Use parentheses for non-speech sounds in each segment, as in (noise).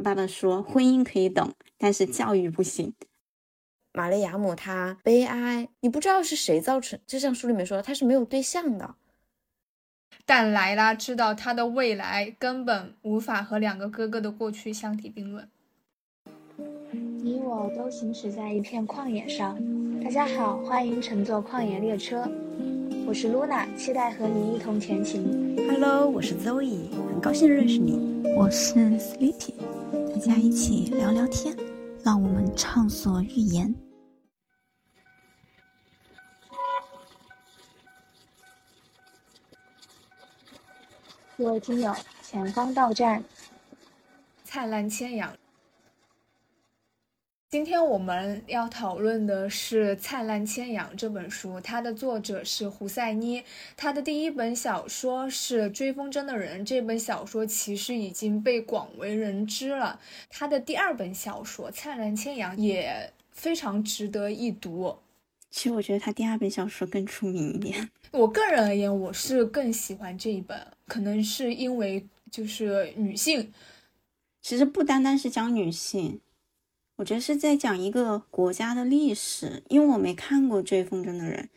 爸爸说婚姻可以等，但是教育不行。玛丽亚姆她悲哀，你不知道是谁造成，就像书里面说的，她是没有对象的。但莱拉知道她的未来根本无法和两个哥哥的过去相提并论。你我都行驶在一片旷野上。大家好，欢迎乘坐旷野列车。我是露娜，期待和你一同前行。Hello，我是 Zoe，很高兴认识你。我是 Sleepy，大家一起聊聊天，让我们畅所欲言。各位听友，前方到站，灿烂千阳。今天我们要讨论的是《灿烂千阳》这本书，它的作者是胡赛妮。他的第一本小说是《追风筝的人》，这本小说其实已经被广为人知了。他的第二本小说《灿烂千阳》也非常值得一读。其实我觉得他第二本小说更出名一点。(laughs) 我个人而言，我是更喜欢这一本，可能是因为就是女性。其实不单单是讲女性。我觉得是在讲一个国家的历史，因为我没看过《追风筝的人》，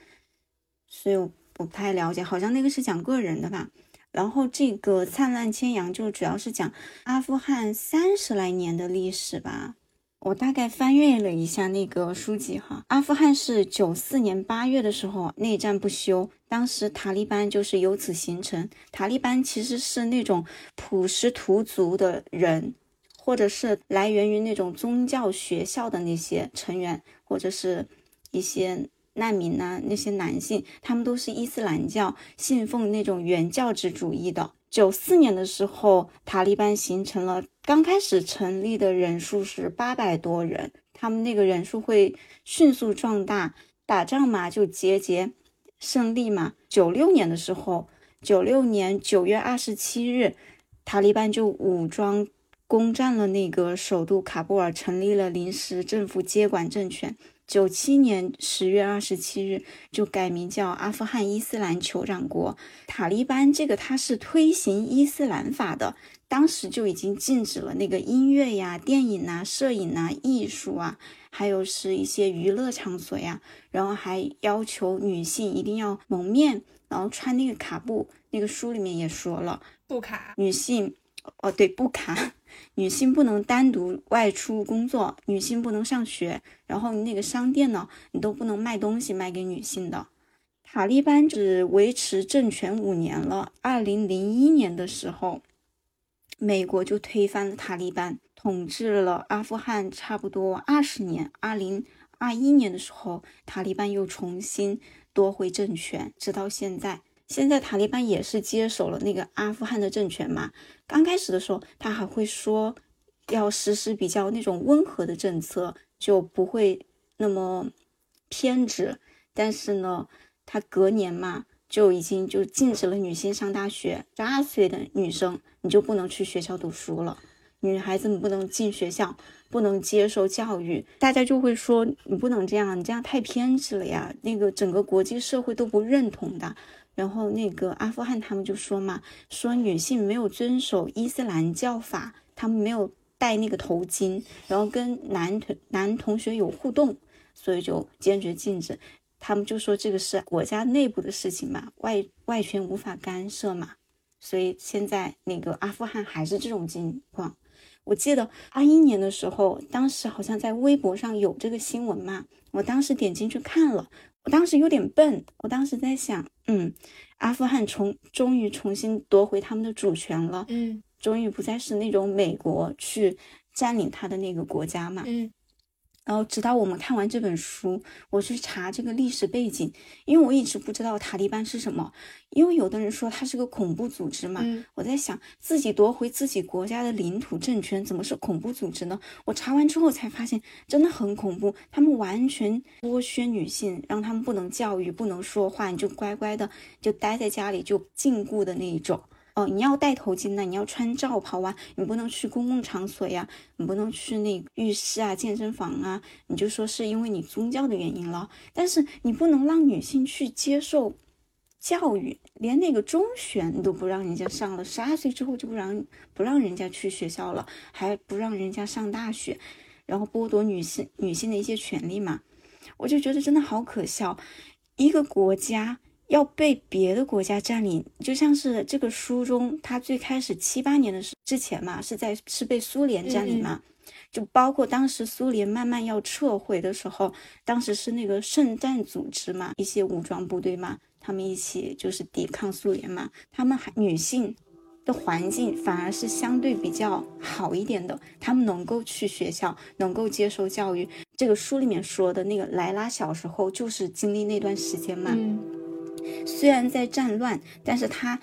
所以我不太了解。好像那个是讲个人的吧。然后这个《灿烂千阳》就主要是讲阿富汗三十来年的历史吧。我大概翻阅了一下那个书籍哈。阿富汗是九四年八月的时候内战不休，当时塔利班就是由此形成。塔利班其实是那种普什图族的人。或者是来源于那种宗教学校的那些成员，或者是一些难民呐，那些男性，他们都是伊斯兰教，信奉那种原教旨主义的。九四年的时候，塔利班形成了，刚开始成立的人数是八百多人，他们那个人数会迅速壮大，打仗嘛就节节胜利嘛。九六年的时候，九六年九月二十七日，塔利班就武装。攻占了那个首都喀布尔，成立了临时政府接管政权。九七年十月二十七日就改名叫阿富汗伊斯兰酋长国。塔利班这个他是推行伊斯兰法的，当时就已经禁止了那个音乐呀、电影啊、摄影啊、艺术啊，还有是一些娱乐场所呀，然后还要求女性一定要蒙面，然后穿那个卡布。那个书里面也说了，布卡，女性。哦，对，布卡，女性不能单独外出工作，女性不能上学，然后你那个商店呢，你都不能卖东西卖给女性的。塔利班只维持政权五年了，二零零一年的时候，美国就推翻了塔利班，统治了阿富汗差不多二十年。二零二一年的时候，塔利班又重新夺回政权，直到现在。现在塔利班也是接手了那个阿富汗的政权嘛。刚开始的时候，他还会说要实施比较那种温和的政策，就不会那么偏执。但是呢，他隔年嘛，就已经就禁止了女性上大学，十二岁的女生你就不能去学校读书了，女孩子们不能进学校，不能接受教育。大家就会说你不能这样，你这样太偏执了呀，那个整个国际社会都不认同的。然后那个阿富汗他们就说嘛，说女性没有遵守伊斯兰教法，他们没有戴那个头巾，然后跟男同男同学有互动，所以就坚决禁止。他们就说这个是国家内部的事情嘛，外外权无法干涉嘛。所以现在那个阿富汗还是这种情况。我记得二一年的时候，当时好像在微博上有这个新闻嘛，我当时点进去看了。我当时有点笨，我当时在想，嗯，阿富汗重终于重新夺回他们的主权了，嗯，终于不再是那种美国去占领他的那个国家嘛，嗯。然后直到我们看完这本书，我去查这个历史背景，因为我一直不知道塔利班是什么，因为有的人说它是个恐怖组织嘛。我在想，自己夺回自己国家的领土政权，怎么是恐怖组织呢？我查完之后才发现，真的很恐怖。他们完全剥削女性，让他们不能教育，不能说话，你就乖乖的就待在家里，就禁锢的那一种。哦，你要戴头巾呢，你要穿罩袍啊，你不能去公共场所呀，你不能去那浴室啊、健身房啊，你就说是因为你宗教的原因了。但是你不能让女性去接受教育，连那个中学你都不让人家上了，十二岁之后就不让不让人家去学校了，还不让人家上大学，然后剥夺女性女性的一些权利嘛，我就觉得真的好可笑。一个国家要被别的国家占领，就像是这个书中，他最开始七八年的时之前嘛，是在是被苏联占领嘛。就包括当时苏联慢慢要撤回的时候，当时是那个圣战组织嘛，一些武装部队嘛，他们一起就是抵抗苏联嘛。他们还女性的环境反而是相对比较好一点的，他们能够去学校，能够接受教育。这个书里面说的那个莱拉小时候就是经历那段时间嘛。虽然在战乱，但是他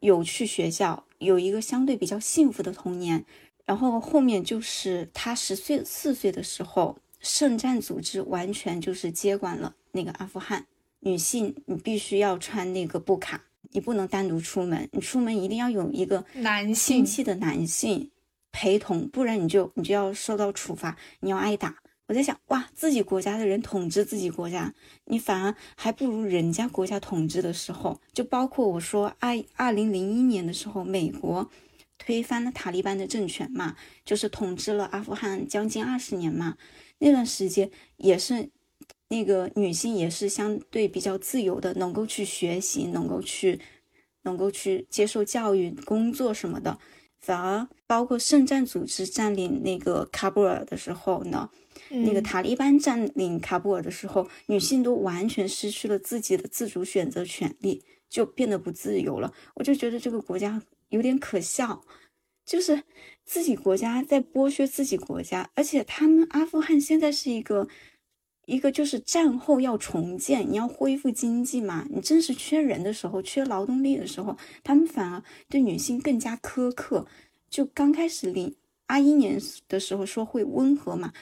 有去学校，有一个相对比较幸福的童年。然后后面就是他十岁四岁的时候，圣战组织完全就是接管了那个阿富汗。女性你必须要穿那个布卡，你不能单独出门，你出门一定要有一个男性亲戚的男性陪同，不然你就你就要受到处罚，你要挨打。我在想，哇，自己国家的人统治自己国家，你反而还不如人家国家统治的时候。就包括我说，二二零零一年的时候，美国。推翻了塔利班的政权嘛，就是统治了阿富汗将近二十年嘛。那段时间也是那个女性也是相对比较自由的，能够去学习，能够去能够去接受教育、工作什么的。反而包括圣战组织占领那个喀布尔的时候呢，那个塔利班占领喀布尔的时候，女性都完全失去了自己的自主选择权利，就变得不自由了。我就觉得这个国家。有点可笑，就是自己国家在剥削自己国家，而且他们阿富汗现在是一个一个就是战后要重建，你要恢复经济嘛，你正是缺人的时候，缺劳动力的时候，他们反而对女性更加苛刻。就刚开始零二一年的时候说会温和嘛，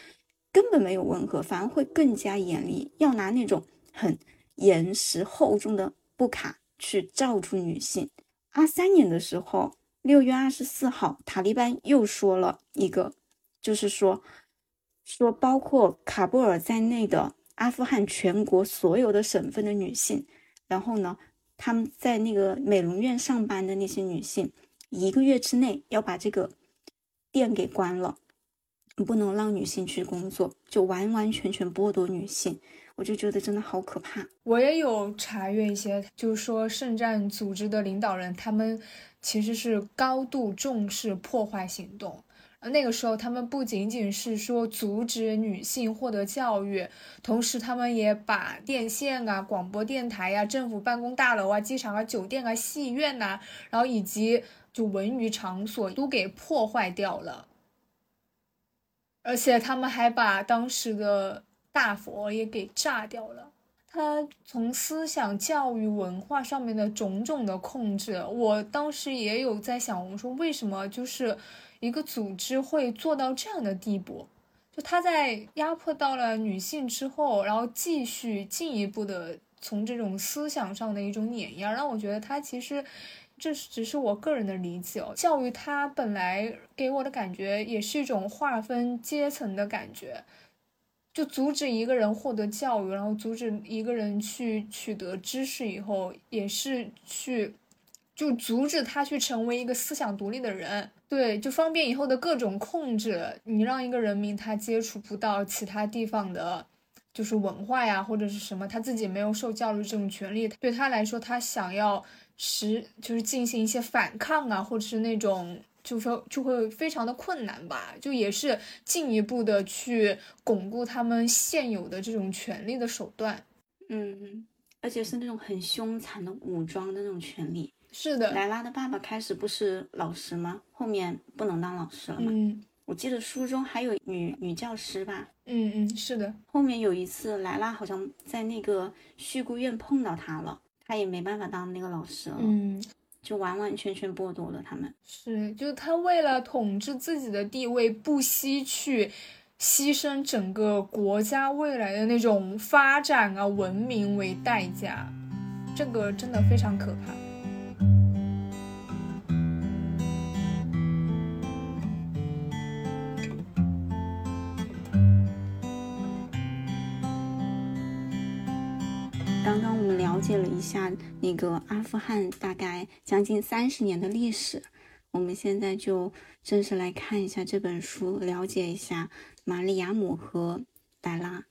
根本没有温和，反而会更加严厉，要拿那种很严实厚重的布卡去罩住女性。二三年的时候，六月二十四号，塔利班又说了一个，就是说，说包括卡布尔在内的阿富汗全国所有的省份的女性，然后呢，他们在那个美容院上班的那些女性，一个月之内要把这个店给关了，不能让女性去工作，就完完全全剥夺女性。我就觉得真的好可怕。我也有查阅一些，就是说圣战组织的领导人，他们其实是高度重视破坏行动。那个时候，他们不仅仅是说阻止女性获得教育，同时他们也把电线啊、广播电台呀、政府办公大楼啊、机场啊、酒店啊、戏院呐，然后以及就文娱场所都给破坏掉了。而且他们还把当时的。大佛也给炸掉了。他从思想教育文化上面的种种的控制，我当时也有在想，我说为什么就是一个组织会做到这样的地步？就他在压迫到了女性之后，然后继续进一步的从这种思想上的一种碾压，让我觉得他其实这只是我个人的理解哦。教育它本来给我的感觉也是一种划分阶层的感觉。就阻止一个人获得教育，然后阻止一个人去取得知识以后，也是去，就阻止他去成为一个思想独立的人。对，就方便以后的各种控制。你让一个人民他接触不到其他地方的，就是文化呀，或者是什么，他自己没有受教育这种权利，对他来说，他想要实就是进行一些反抗啊，或者是那种。就说就会非常的困难吧，就也是进一步的去巩固他们现有的这种权利的手段，嗯，而且是那种很凶残的武装的那种权利。是的，莱拉的爸爸开始不是老师吗？后面不能当老师了吗？嗯，我记得书中还有女女教师吧？嗯嗯，是的。后面有一次，莱拉好像在那个叙孤院碰到他了，他也没办法当那个老师了。嗯。就完完全全剥夺了他们，是，就他为了统治自己的地位，不惜去牺牲整个国家未来的那种发展啊、文明为代价，这个真的非常可怕。刚刚我们聊。了一下那个阿富汗大概将近三十年的历史。我们现在就正式来看一下这本书，了解一下玛丽亚姆和莱拉。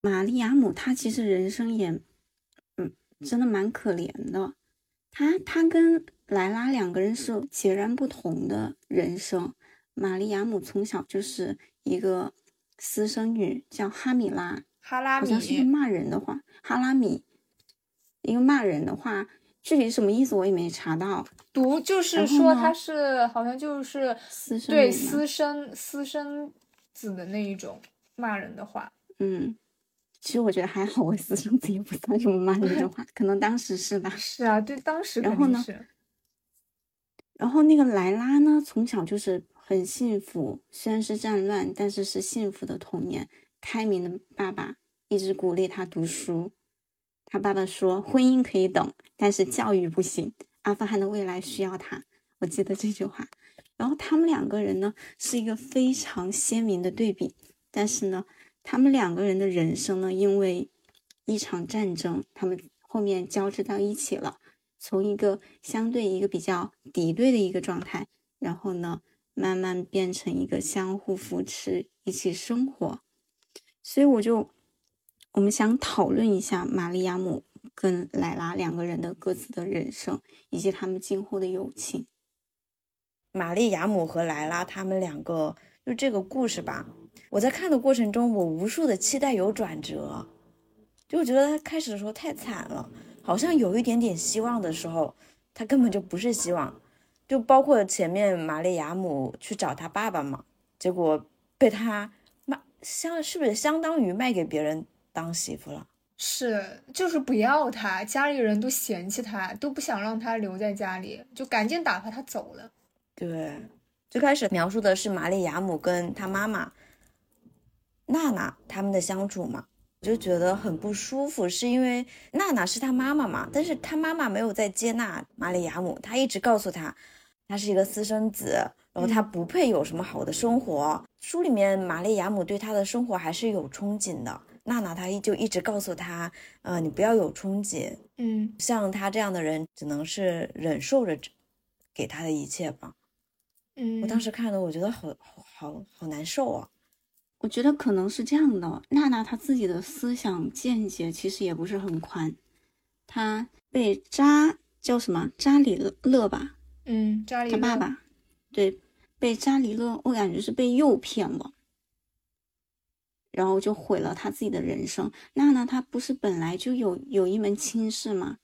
玛丽亚姆她其实人生也，嗯，真的蛮可怜的。她她跟莱拉两个人是截然不同的人生。玛丽亚姆从小就是一个私生女，叫哈米拉，哈拉米好像是骂人的话，哈拉米，一个骂人的话，具体什么意思我也没查到。读就是说他是好像就是私生对私生私生子的那一种骂人的话。嗯，其实我觉得还好，我私生子也不算什么骂人的话，可能当时是吧。是啊，对，当时然后呢。然后那个莱拉呢，从小就是很幸福，虽然是战乱，但是是幸福的童年。开明的爸爸一直鼓励他读书。他爸爸说：“婚姻可以等，但是教育不行。阿富汗的未来需要他。”我记得这句话。然后他们两个人呢，是一个非常鲜明的对比。但是呢，他们两个人的人生呢，因为一场战争，他们后面交织到一起了。从一个相对一个比较敌对的一个状态，然后呢，慢慢变成一个相互扶持、一起生活。所以我就，我们想讨论一下玛丽亚姆跟莱拉两个人的各自的人生，以及他们今后的友情。玛丽亚姆和莱拉他们两个，就这个故事吧。我在看的过程中，我无数的期待有转折，就我觉得他开始的时候太惨了，好像有一点点希望的时候，他根本就不是希望。就包括前面玛丽亚姆去找他爸爸嘛，结果被他卖相是不是相当于卖给别人当媳妇了？是，就是不要他，家里人都嫌弃他，都不想让他留在家里，就赶紧打发他走了。对，最开始描述的是玛丽亚姆跟她妈妈娜娜他们的相处嘛，我就觉得很不舒服，是因为娜娜是她妈妈嘛，但是她妈妈没有在接纳玛丽亚姆，她一直告诉她，她是一个私生子，然后她不配有什么好的生活。书里面玛丽亚姆对她的生活还是有憧憬的，娜娜她就一直告诉他，呃，你不要有憧憬，嗯，像他这样的人只能是忍受着给他的一切吧。嗯，我当时看的，我觉得好好好好难受啊。我觉得可能是这样的，娜娜她自己的思想见解其实也不是很宽，她被扎叫什么？扎里勒吧，嗯，扎里勒他爸爸，对，被扎里勒，我感觉是被诱骗了，然后就毁了他自己的人生。娜娜她不是本来就有有一门亲事吗？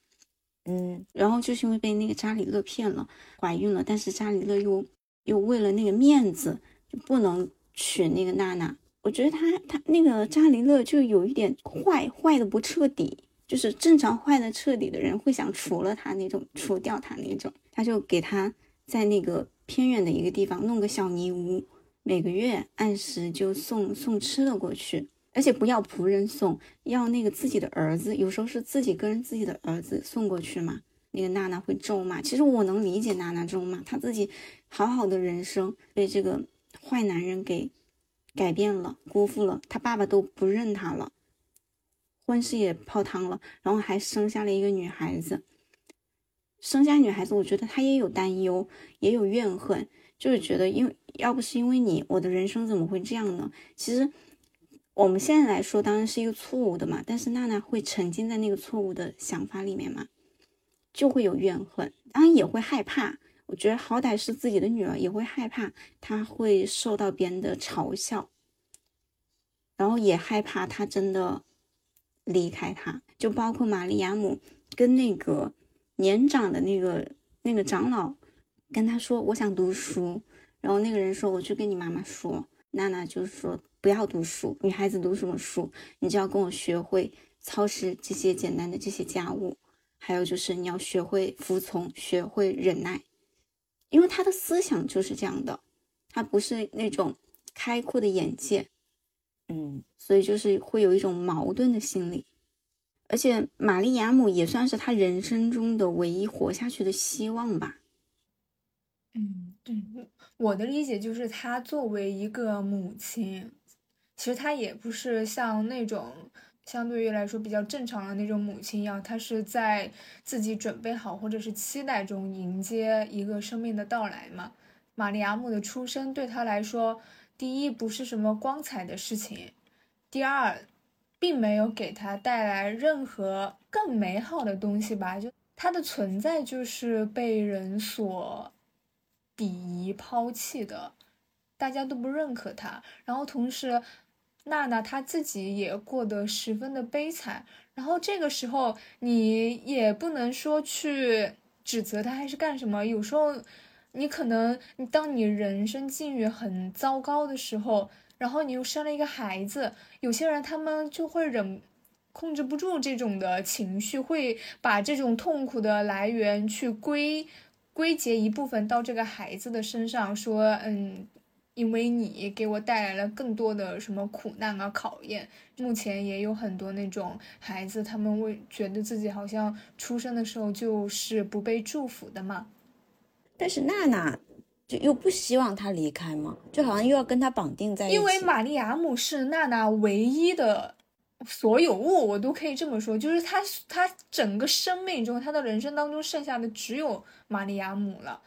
嗯然后就是因为被那个扎里勒骗了，怀孕了，但是扎里勒又又为了那个面子，就不能娶那个娜娜。我觉得他他那个扎里勒就有一点坏，坏的不彻底，就是正常坏的彻底的人会想除了他那种，除掉他那种。他就给他在那个偏远的一个地方弄个小泥屋，每个月按时就送送吃的过去，而且不要仆人送，要那个自己的儿子，有时候是自己跟自己的儿子送过去嘛。那个娜娜会咒骂，其实我能理解娜娜咒骂，她自己好好的人生被这个坏男人给改变了，辜负了，她爸爸都不认她了，婚事也泡汤了，然后还生下了一个女孩子。生下女孩子，我觉得她也有担忧，也有怨恨，就是觉得，因为要不是因为你，我的人生怎么会这样呢？其实我们现在来说，当然是一个错误的嘛，但是娜娜会沉浸在那个错误的想法里面嘛，就会有怨恨，当然也会害怕。我觉得好歹是自己的女儿，也会害怕她会受到别人的嘲笑，然后也害怕她真的离开他。就包括玛利亚姆跟那个年长的那个那个长老跟他说：“我想读书。”然后那个人说：“我去跟你妈妈说。”娜娜就说：“不要读书，女孩子读什么书？你就要跟我学会操持这些简单的这些家务，还有就是你要学会服从，学会忍耐。”因为他的思想就是这样的，他不是那种开阔的眼界，嗯所以就是会有一种矛盾的心理。而且玛丽亚姆也算是他人生中的唯一活下去的希望吧。嗯，对，我的理解就是，她作为一个母亲，其实她也不是像那种相对于来说比较正常的那种母亲一样，她是在自己准备好或者是期待中迎接一个生命的到来嘛。玛利亚姆的出生对她来说，第一不是什么光彩的事情，第二，并没有给她带来任何更美好的东西吧？就她的存在就是被人所鄙夷、抛弃的，大家都不认可他。然后同时。娜娜她自己也过得十分的悲惨，然后这个时候你也不能说去指责她还是干什么。有时候你可能，当你人生境遇很糟糕的时候，然后你又生了一个孩子，有些人他们就会忍控制不住这种的情绪，会把这种痛苦的来源去归归结一部分到这个孩子的身上，说嗯。因为你给我带来了更多的什么苦难啊考验，目前也有很多那种孩子，他们会觉得自己好像出生的时候就是不被祝福的嘛。但是娜娜就又不希望他离开嘛，就好像又要跟他绑定在一起。因为玛利亚姆是娜娜唯一的所有物，我都可以这么说，就是他他整个生命中，他的人生当中剩下的只有玛利亚姆了。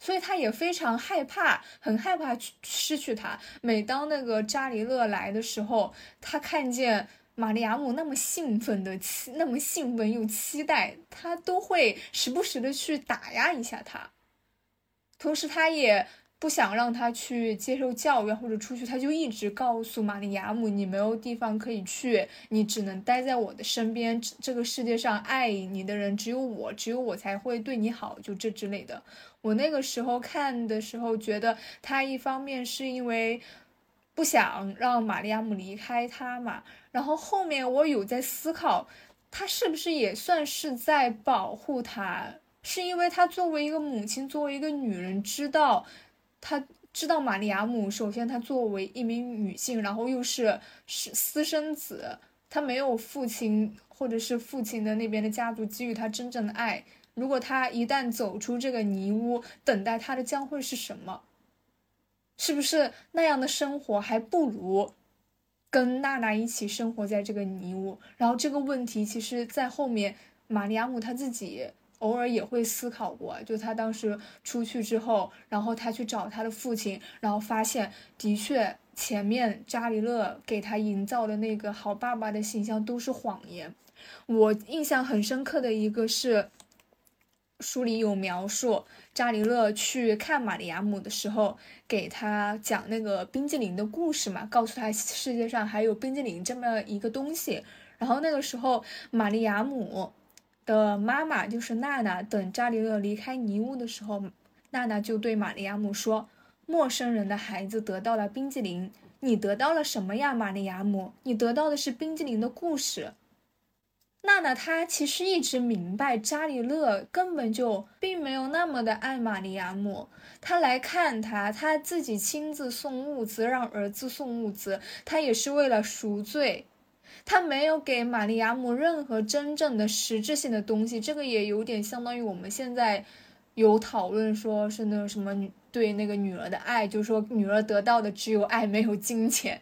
所以他也非常害怕，很害怕失去他。每当那个扎里勒来的时候，他看见玛利亚姆那么兴奋的期，那么兴奋又期待，他都会时不时的去打压一下他。同时，他也。不想让他去接受教育或者出去，他就一直告诉玛利亚姆：“你没有地方可以去，你只能待在我的身边。这个世界上爱你的人只有我，只有我才会对你好，就这之类的。”我那个时候看的时候，觉得他一方面是因为不想让玛利亚姆离开他嘛，然后后面我有在思考，他是不是也算是在保护他？是因为他作为一个母亲，作为一个女人，知道。他知道玛利亚姆，首先她作为一名女性，然后又是是私生子，她没有父亲或者是父亲的那边的家族给予她真正的爱。如果她一旦走出这个泥屋，等待她的将会是什么？是不是那样的生活还不如跟娜娜一起生活在这个泥屋？然后这个问题其实，在后面玛利亚姆她自己。偶尔也会思考过，就他当时出去之后，然后他去找他的父亲，然后发现的确前面扎里勒给他营造的那个好爸爸的形象都是谎言。我印象很深刻的一个是，书里有描述扎里勒去看玛利亚姆的时候，给他讲那个冰激凌的故事嘛，告诉他世界上还有冰激凌这么一个东西。然后那个时候玛利亚姆。的妈妈就是娜娜。等扎里勒离开泥屋的时候，娜娜就对玛利亚姆说：“陌生人的孩子得到了冰激凌，你得到了什么呀，玛利亚姆？你得到的是冰激凌的故事。”娜娜她其实一直明白，扎里勒根本就并没有那么的爱玛利亚姆。他来看他，他自己亲自送物资，让儿子送物资，他也是为了赎罪。他没有给玛利亚姆任何真正的实质性的东西，这个也有点相当于我们现在有讨论说是那个什么女对那个女儿的爱，就是说女儿得到的只有爱，没有金钱，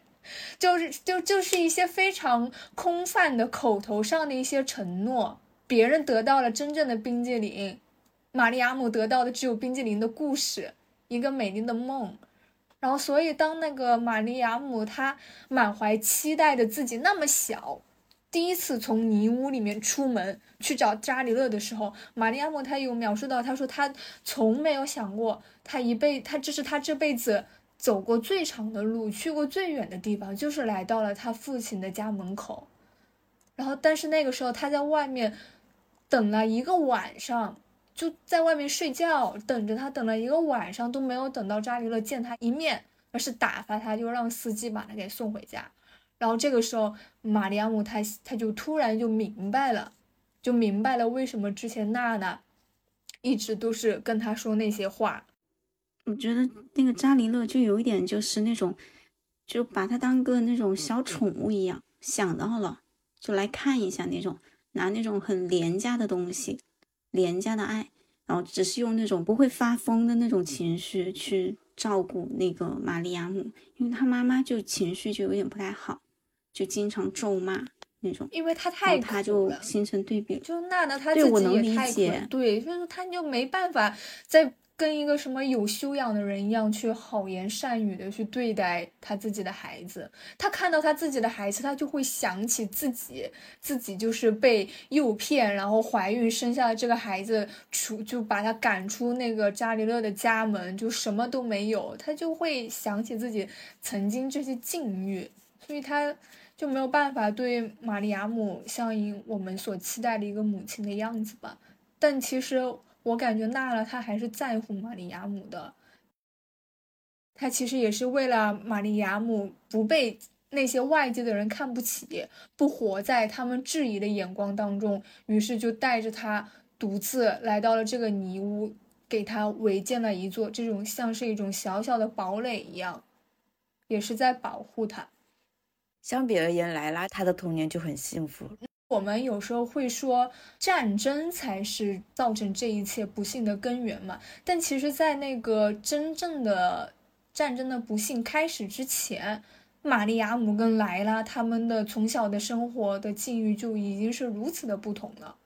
就是就就是一些非常空泛的口头上的一些承诺。别人得到了真正的冰激凌，玛利亚姆得到的只有冰激凌的故事，一个美丽的梦。然后，所以当那个玛利亚姆她满怀期待的自己那么小，第一次从泥屋里面出门去找扎里勒的时候，玛利亚姆她有描述到，她说她从没有想过，她一辈，她这是她这辈子走过最长的路，去过最远的地方，就是来到了她父亲的家门口。然后，但是那个时候他在外面等了一个晚上。就在外面睡觉，等着他，等了一个晚上都没有等到扎里勒见他一面，而是打发他，就让司机把他给送回家。然后这个时候，玛丽亚姆他他就突然就明白了，就明白了为什么之前娜娜一直都是跟他说那些话。我觉得那个扎里勒就有一点就是那种，就把他当个那种小宠物一样，想到了就来看一下那种，拿那种很廉价的东西。廉价的爱，然后只是用那种不会发疯的那种情绪去照顾那个玛利亚姆，因为她妈妈就情绪就有点不太好，就经常咒骂那那种，因为他然太后他就。形成对比。就娜娜她自对我能理己也太苦了解对，所以说她就没办法再跟一个什么有修养的人一样去好言善语的去对待她自己的孩子。她看到她自己的孩子，她就会想起自己，自己就是被诱骗，然后怀孕生下了这个孩子，出就把他赶出那个扎里勒的家门，就什么都没有，她就会想起自己曾经这些境遇，所以她。就没有办法对玛利亚姆像一我们所期待的一个母亲的样子吧。但其实我感觉娜拉她还是在乎玛利亚姆的，她其实也是为了玛利亚姆不被那些外界的人看不起，不活在他们质疑的眼光当中，于是就带着她独自来到了这个泥屋，给她围建了一座这种像是一种小小的堡垒一样，也是在保护她。相比而言，莱拉她的童年就很幸福。我们有时候会说战争才是造成这一切不幸的根源嘛，但其实，在那个真正的战争的不幸开始之前，玛利亚姆跟莱拉他们的从小的生活的境遇就已经是如此的不同了。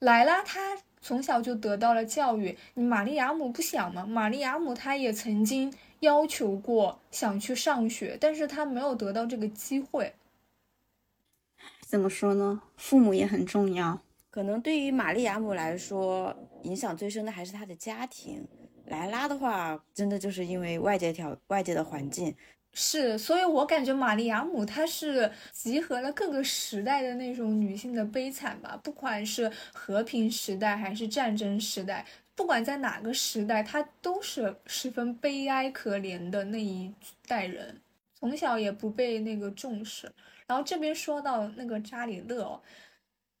莱拉她从小就得到了教育，你玛利亚姆不想吗？玛利亚姆她也曾经要求过想去上学，但是她没有得到这个机会。怎么说呢？父母也很重要。可能对于玛丽亚姆来说，影响最深的还是她的家庭。莱拉的话，真的就是因为外界条外界的环境。是，所以我感觉玛丽亚姆她是集合了各个时代的那种女性的悲惨吧，不管是和平时代还是战争时代，不管在哪个时代，她都是十分悲哀可怜的那一代人，从小也不被那个重视。然后这边说到那个扎里勒哦，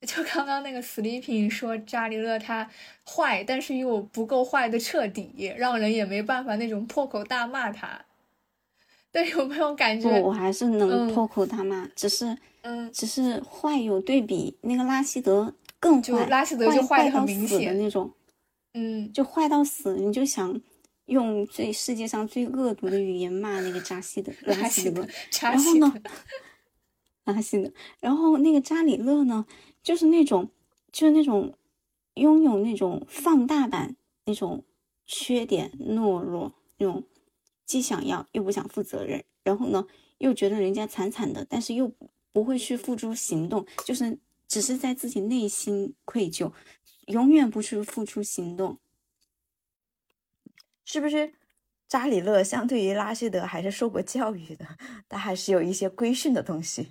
就刚刚那个 sleeping 说扎里勒他坏，但是又不够坏的彻底，让人也没办法那种破口大骂他。对，有没有感觉？不，我还是能嗯破口大骂，只是嗯，只是坏有对比，那个拉希德更坏，就拉希德就坏到死的那种，嗯，就坏到死，你就想用最世界上最恶毒的语言骂那个扎西德 (laughs) 拉希德然后呢德，，(laughs) 拉希德，然后那个扎里勒呢，就是那种就是那种拥有那种放大版那种缺点、懦弱那种，既想要又不想负责任，然后呢又觉得人家惨惨的，但是又不会去付诸行动，就是只是在自己内心愧疚，永远不去付出行动。是不是？扎里勒相对于拉希德还是受过教育的，他还是有一些规训的东西。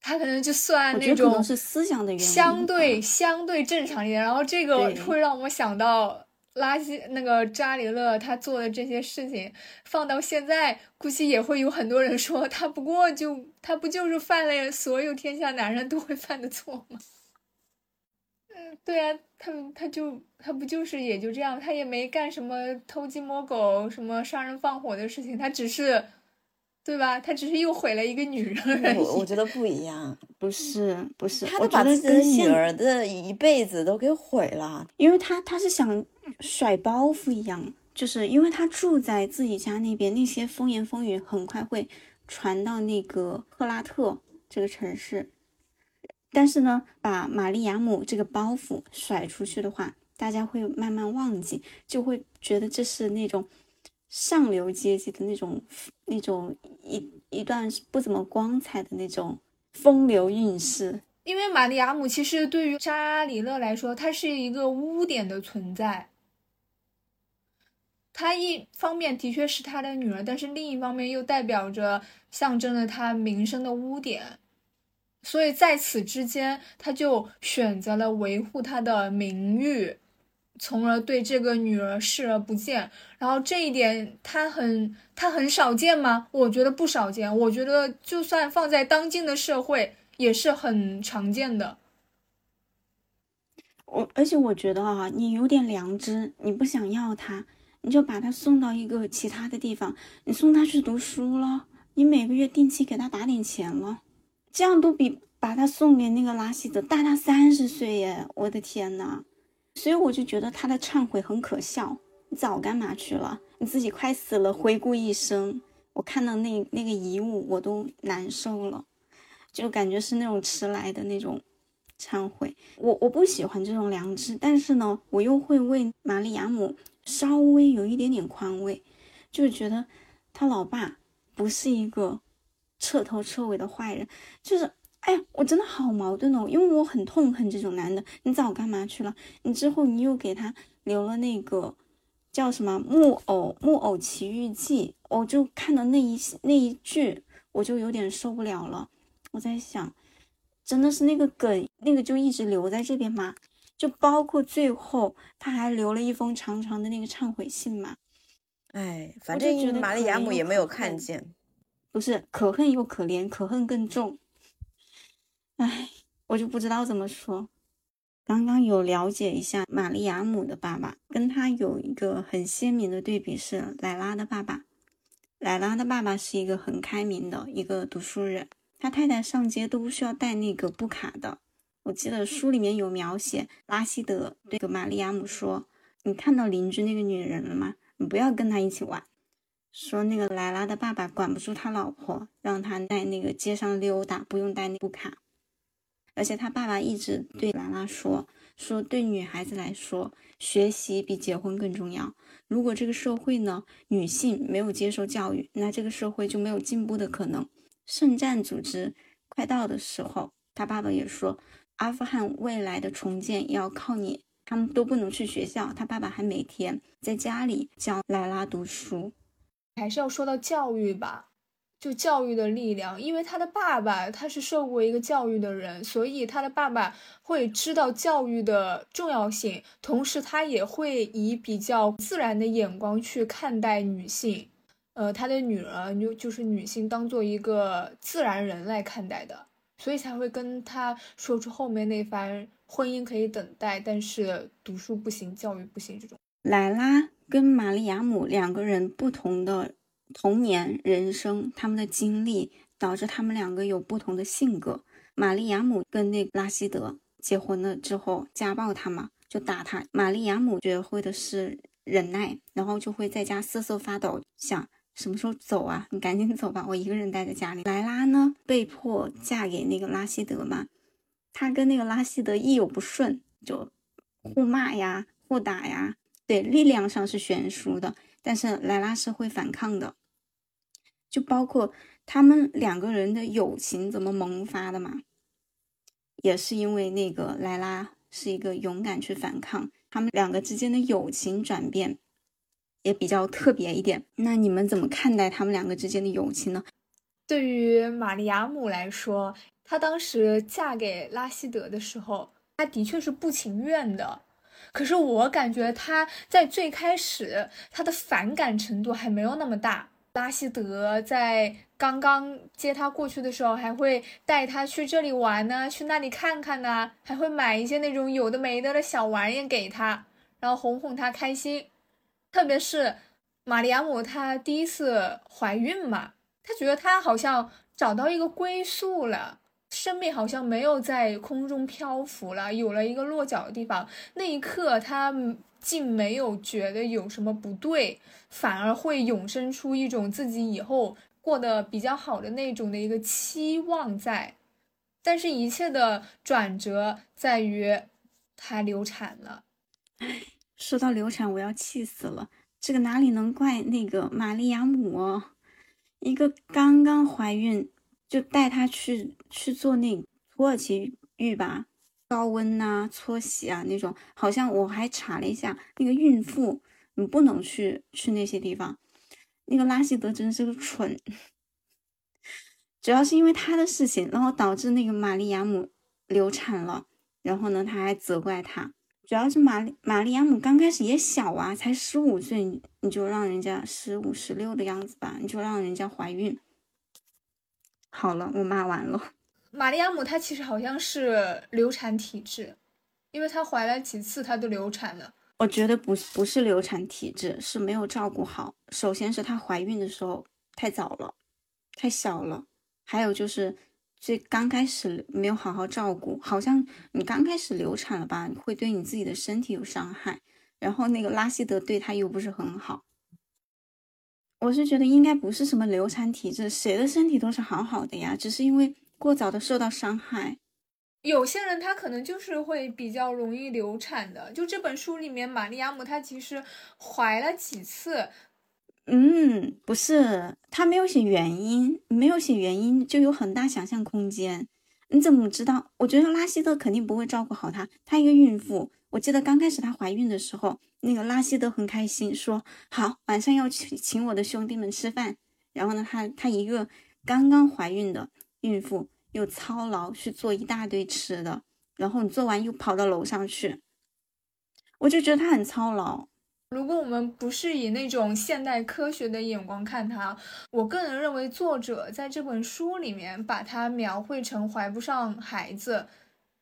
他可能就算那种是思想的原因相对相对正常一点，然后这个会让我想到拉希那个扎里勒他做的这些事情，放到现在估计也会有很多人说他不过就他不就是犯了所有天下男人都会犯的错吗？嗯，对啊，他他就他不就是也就这样，他也没干什么偷鸡摸狗、什么杀人放火的事情，他只是，对吧？他只是又毁了一个女人而已。我我觉得不一样，不是不是，他都把自己的女儿的一辈子都给毁了。因为他他是想甩包袱一样，就是因为他住在自己家那边，那些风言风语很快会传到那个赫拉特这个城市。但是呢，把玛丽亚姆这个包袱甩出去的话，大家会慢慢忘记，就会觉得这是那种上流阶级的那种那种一一段不怎么光彩的那种风流韵事。因为玛利亚姆其实对于扎里勒来说，他是一个污点的存在。他一方面的确是他的女儿，但是另一方面又代表着象征了他名声的污点。所以在此之间，他就选择了维护他的名誉，从而对这个女儿视而不见。然后这一点，他很他很少见吗？我觉得不少见。我觉得就算放在当今的社会，也是很常见的。我而且我觉得啊，你有点良知，你不想要他，你就把他送到一个其他的地方，你送他去读书了，你每个月定期给他打点钱了，这样都比把他送给那个拉希德大他三十岁耶！我的天呐！所以我就觉得他的忏悔很可笑。你早干嘛去了？你自己快死了，回顾一生，我看到那那个遗物我都难受了。就感觉是那种迟来的那种忏悔。我我不喜欢这种良知，但是呢，我又会为玛丽亚姆稍微有一点点宽慰，就觉得他老爸不是一个彻头彻尾的坏人，就是哎，我真的好矛盾哦，因为我很痛恨这种男的。你早干嘛去了？你之后你又给他留了那个叫什么《木偶木偶奇遇记》，我就看到那一那一句，我就有点受不了了。我在想，真的是那个梗，那个就一直留在这边吗？就包括最后他还留了一封长长的那个忏悔信嘛？哎，反正玛丽亚姆也没有看见。不是可恨又可怜，可恨更重。唉，我就不知道怎么说。刚刚有了解一下玛利亚姆的爸爸，跟他有一个很鲜明的对比是莱拉的爸爸。莱拉的爸爸是一个很开明的一个读书人，他太太上街都不需要带那个布卡的。我记得书里面有描写，拉希德对玛利亚姆说：“你看到邻居那个女人了吗？你不要跟她一起玩。”说那个莱拉的爸爸管不住他老婆，让他在那个街上溜达，不用带那布卡。而且他爸爸一直对莱拉说：“说对女孩子来说，学习比结婚更重要。如果这个社会呢，女性没有接受教育，那这个社会就没有进步的可能。圣战组织快到的时候，他爸爸也说，阿富汗未来的重建要靠你。他们都不能去学校，他爸爸还每天在家里教莱拉读书。还是要说到教育吧，就教育的力量，因为他的爸爸他是受过一个教育的人，所以他的爸爸会知道教育的重要性，同时他也会以比较自然的眼光去看待女性，呃，他的女儿就就是女性当做一个自然人来看待的，所以才会跟他说出后面那番婚姻可以等待，但是读书不行，教育不行这种。莱拉跟玛丽亚姆两个人不同的童年、人生，他们的经历导致他们两个有不同的性格。玛丽亚姆跟那个拉希德结婚了之后，家暴他嘛，就打他。玛丽亚姆学会的是忍耐，然后就会在家瑟瑟发抖，想什么时候走啊？你赶紧走吧，我一个人待在家里。莱拉呢，被迫嫁给那个拉希德嘛，她跟那个拉希德一有不顺就互骂呀、互打呀。对，力量上是悬殊的，但是莱拉是会反抗的，就包括他们两个人的友情怎么萌发的嘛，也是因为那个莱拉是一个勇敢去反抗，他们两个之间的友情转变也比较特别一点。那你们怎么看待他们两个之间的友情呢？对于玛丽亚姆来说，她当时嫁给拉希德的时候，她的确是不情愿的。可是我感觉她在最开始，她的反感程度还没有那么大。拉希德在刚刚接他过去的时候，还会带他去这里玩呢，去那里看看呢，还会买一些那种有的没的的小玩意给他，然后哄哄他开心。特别是玛丽亚姆，她第一次怀孕嘛，她觉得她好像找到一个归宿了。生命好像没有在空中漂浮了，有了一个落脚的地方。那一刻，他竟没有觉得有什么不对，反而会涌生出一种自己以后过得比较好的那种的一个期望在。但是，一切的转折在于她流产了。说到流产，我要气死了。这个哪里能怪那个玛丽亚姆哦？一个刚刚怀孕。就带她去去做那土耳其浴吧，高温呐、搓洗啊那种。好像我还查了一下，那个孕妇你不能去去那些地方。那个拉希德真是个蠢，(laughs) 主要是因为他的事情，然后导致那个玛丽亚姆流产了。然后呢，他还责怪他，主要是玛丽玛丽亚姆刚开始也小啊，才十五岁，你就让人家十五十六的样子吧，你就让人家怀孕。好了，我骂完了。玛丽亚姆她其实好像是流产体质，因为她怀了几次，她都流产了。我觉得不不是流产体质，是没有照顾好。首先是她怀孕的时候太早了，太小了，还有就是最刚开始没有好好照顾。好像你刚开始流产了吧，会对你自己的身体有伤害。然后那个拉希德对她又不是很好。我是觉得应该不是什么流产体质，谁的身体都是好好的呀，只是因为过早的受到伤害。有些人他可能就是会比较容易流产的。就这本书里面，玛丽亚姆她其实怀了几次。嗯，不是，他没有写原因，没有写原因就有很大想象空间。你怎么知道？我觉得拉希德肯定不会照顾好她。她一个孕妇，我记得刚开始她怀孕的时候，那个拉希德很开心，说好晚上要去请我的兄弟们吃饭。然后呢，她她一个刚刚怀孕的孕妇，又操劳去做一大堆吃的，然后你做完又跑到楼上去，我就觉得她很操劳。如果我们不是以那种现代科学的眼光看它，我个人认为作者在这本书里面把它描绘成怀不上孩子，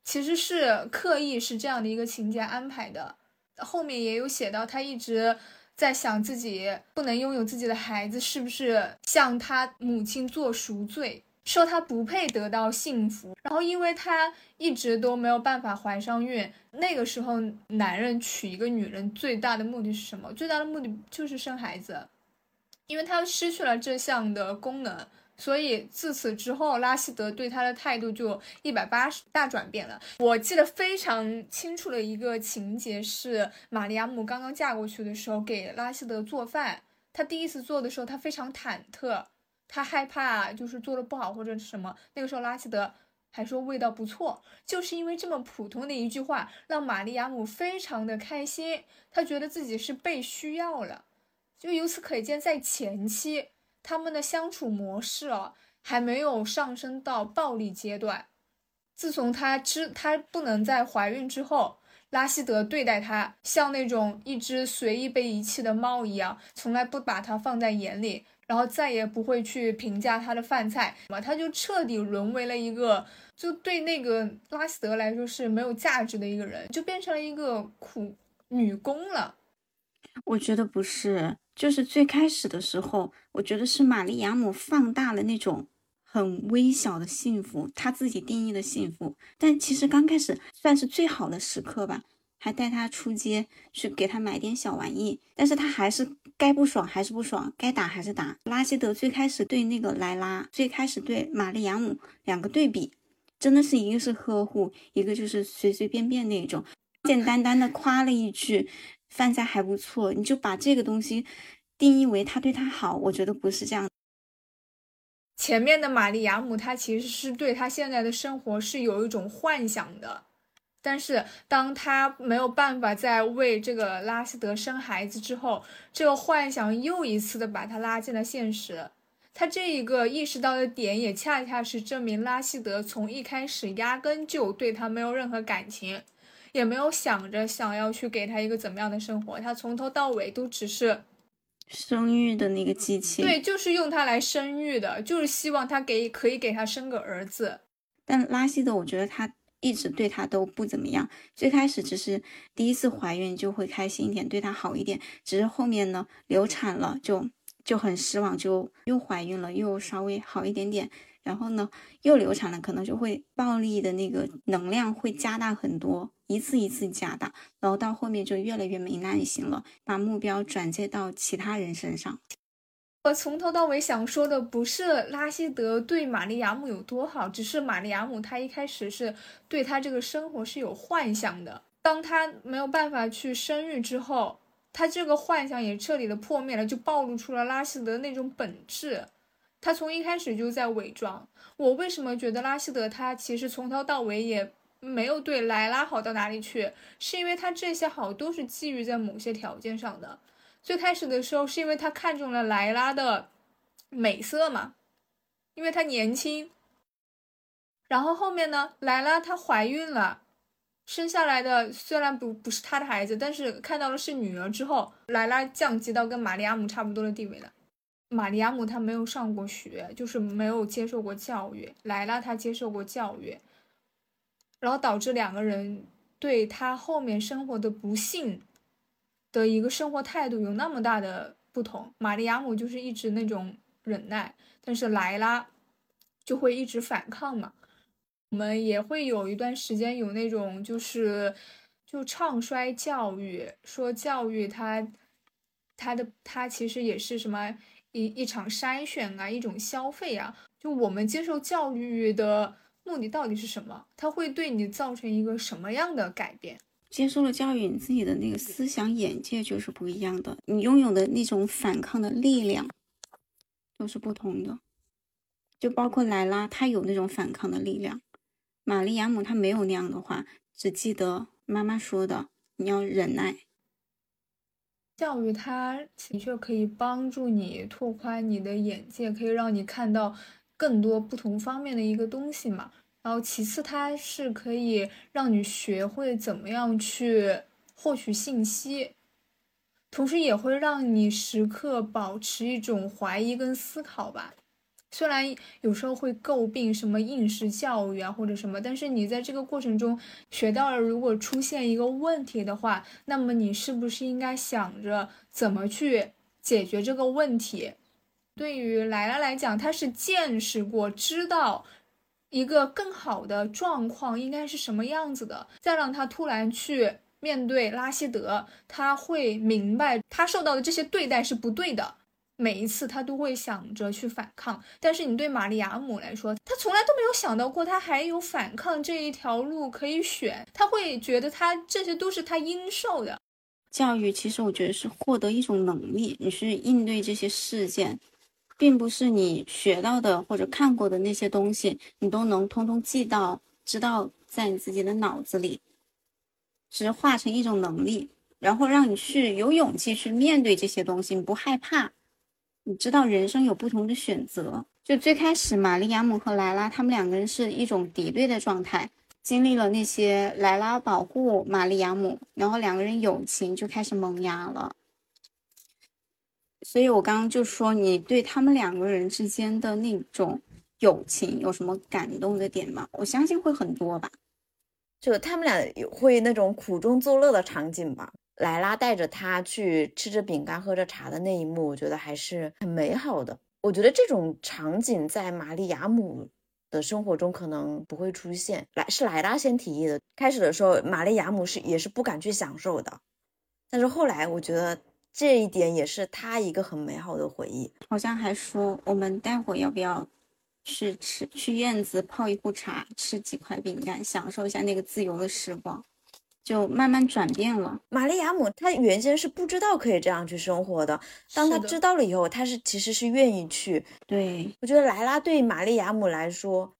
其实是刻意是这样的一个情节安排的。后面也有写到，他一直在想自己不能拥有自己的孩子，是不是向他母亲做赎罪？说他不配得到幸福，然后因为他一直都没有办法怀上孕。那个时候，男人娶一个女人最大的目的是什么？最大的目的就是生孩子，因为他失去了这项的功能，所以自此之后，拉希德对他的态度就一百八十大转变了。我记得非常清楚的一个情节是，玛利亚姆刚刚嫁过去的时候给拉希德做饭，他第一次做的时候，他非常忐忑。他害怕就是做的不好或者是什么，那个时候拉希德还说味道不错，就是因为这么普通的一句话，让玛丽亚姆非常的开心，他觉得自己是被需要了，就由此可见，在前期他们的相处模式哦还没有上升到暴力阶段，自从他知他不能再怀孕之后，拉希德对待他像那种一只随意被遗弃的猫一样，从来不把他放在眼里。然后再也不会去评价他的饭菜嘛，他就彻底沦为了一个，就对那个拉希德来说是没有价值的一个人，就变成了一个苦女工了。我觉得不是，就是最开始的时候，我觉得是玛丽亚姆放大了那种很微小的幸福，他自己定义的幸福，但其实刚开始算是最好的时刻吧。还带他出街去给他买点小玩意，但是他还是该不爽还是不爽，该打还是打。拉希德最开始对那个莱拉，最开始对玛丽亚姆两个对比，真的是一个是呵护，一个就是随随便便那种，简简单单的夸了一句饭菜还不错，你就把这个东西定义为他对他好，我觉得不是这样。前面的玛丽亚姆，她其实是对她现在的生活是有一种幻想的。但是，当他没有办法再为这个拉希德生孩子之后，这个幻想又一次的把他拉进了现实。他这一个意识到的点，也恰恰是证明拉希德从一开始压根就对他没有任何感情，也没有想着想要去给他一个怎么样的生活。他从头到尾都只是生育的那个机器，对，就是用他来生育的，就是希望他给可以给他生个儿子。但拉希德，我觉得他。一直对他都不怎么样，最开始只是第一次怀孕就会开心一点，对他好一点，只是后面呢流产了就就很失望，就又怀孕了，又稍微好一点点，然后呢又流产了，可能就会暴力的那个能量会加大很多，一次一次加大，然后到后面就越来越没耐心了，把目标转接到其他人身上。我从头到尾想说的不是拉希德对玛丽亚姆有多好，只是玛丽亚姆她一开始是对他这个生活是有幻想的。当她没有办法去生育之后，她这个幻想也彻底的破灭了，就暴露出了拉希德那种本质。他从一开始就在伪装。我为什么觉得拉希德他其实从头到尾也没有对莱拉好到哪里去？是因为他这些好都是基于在某些条件上的。最开始的时候是因为他看中了莱拉的美色嘛，因为她年轻。然后后面呢，莱拉她怀孕了，生下来的虽然不不是她的孩子，但是看到了是女儿之后，莱拉降级到跟玛利亚姆差不多的地位了。玛利亚姆她没有上过学，就是没有接受过教育，莱拉她接受过教育，然后导致两个人对她后面生活的不幸。的一个生活态度有那么大的不同，玛丽亚姆就是一直那种忍耐，但是莱拉就会一直反抗嘛。我们也会有一段时间有那种就是就唱衰教育，说教育它它的它其实也是什么一一场筛选啊，一种消费啊。就我们接受教育的目的到底是什么？它会对你造成一个什么样的改变？接受了教育，你自己的那个思想眼界就是不一样的，你拥有的那种反抗的力量都是不同的。就包括莱拉，她有那种反抗的力量；玛丽亚姆她没有那样的话，只记得妈妈说的，你要忍耐。教育它的确可以帮助你拓宽你的眼界，可以让你看到更多不同方面的一个东西嘛。然后其次，它是可以让你学会怎么样去获取信息，同时也会让你时刻保持一种怀疑跟思考吧。虽然有时候会诟病什么应试教育啊或者什么，但是你在这个过程中学到了，如果出现一个问题的话，那么你是不是应该想着怎么去解决这个问题？对于莱拉来讲，他是见识过，知道一个更好的状况应该是什么样子的，再让他突然去面对拉希德，他会明白他受到的这些对待是不对的。每一次他都会想着去反抗，但是你对玛丽亚姆来说，他从来都没有想到过他还有反抗这一条路可以选。他会觉得他这些都是他应受的。教育其实我觉得是获得一种能力，你去应对这些事件，并不是你学到的或者看过的那些东西，你都能通通记到，知道在你自己的脑子里，只是化成一种能力，然后让你去有勇气去面对这些东西，你不害怕。你知道人生有不同的选择。就最开始，玛丽亚姆和莱拉他们两个人是一种敌对的状态。经历了那些莱拉保护玛丽亚姆，然后两个人友情就开始萌芽了。所以我刚刚就说，你对他们两个人之间的那种友情有什么感动的点吗？我相信会很多吧。就他们俩会那种苦中作乐的场景吧。莱拉带着他去吃着饼干、喝着茶的那一幕，我觉得还是很美好的。我觉得这种场景在玛丽亚姆的生活中可能不会出现。莱是莱拉先提议的，开始的时候玛丽亚姆是也是不敢去享受的，但是后来我觉得这一点也是他一个很美好的回忆。好像还说我们待会要不要去吃去院子泡一壶茶，吃几块饼干，享受一下那个自由的时光。就慢慢转变了。玛丽亚姆她原先是不知道可以这样去生活的，当她知道了以后，她是其实是愿意去。对我觉得莱拉对玛丽亚姆来说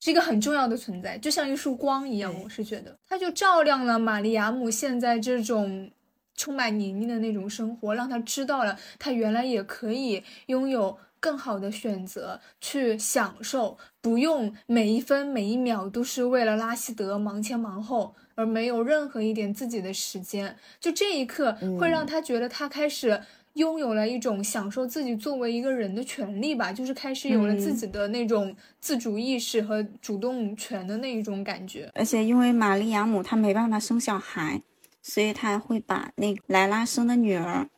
是一个很重要的存在，就像一束光一样。我是觉得，它就照亮了玛丽亚姆现在这种充满泥泞的那种生活，让他知道了他原来也可以拥有更好的选择，去享受，不用每一分每一秒都是为了拉希德忙前忙后。而没有任何一点自己的时间，就这一刻会让他觉得他开始拥有了一种享受自己作为一个人的权利吧，就是开始有了自己的那种自主意识和主动权的那一种感觉。而且因为玛丽亚姆她没办法生小孩，所以她会把那莱拉生的女儿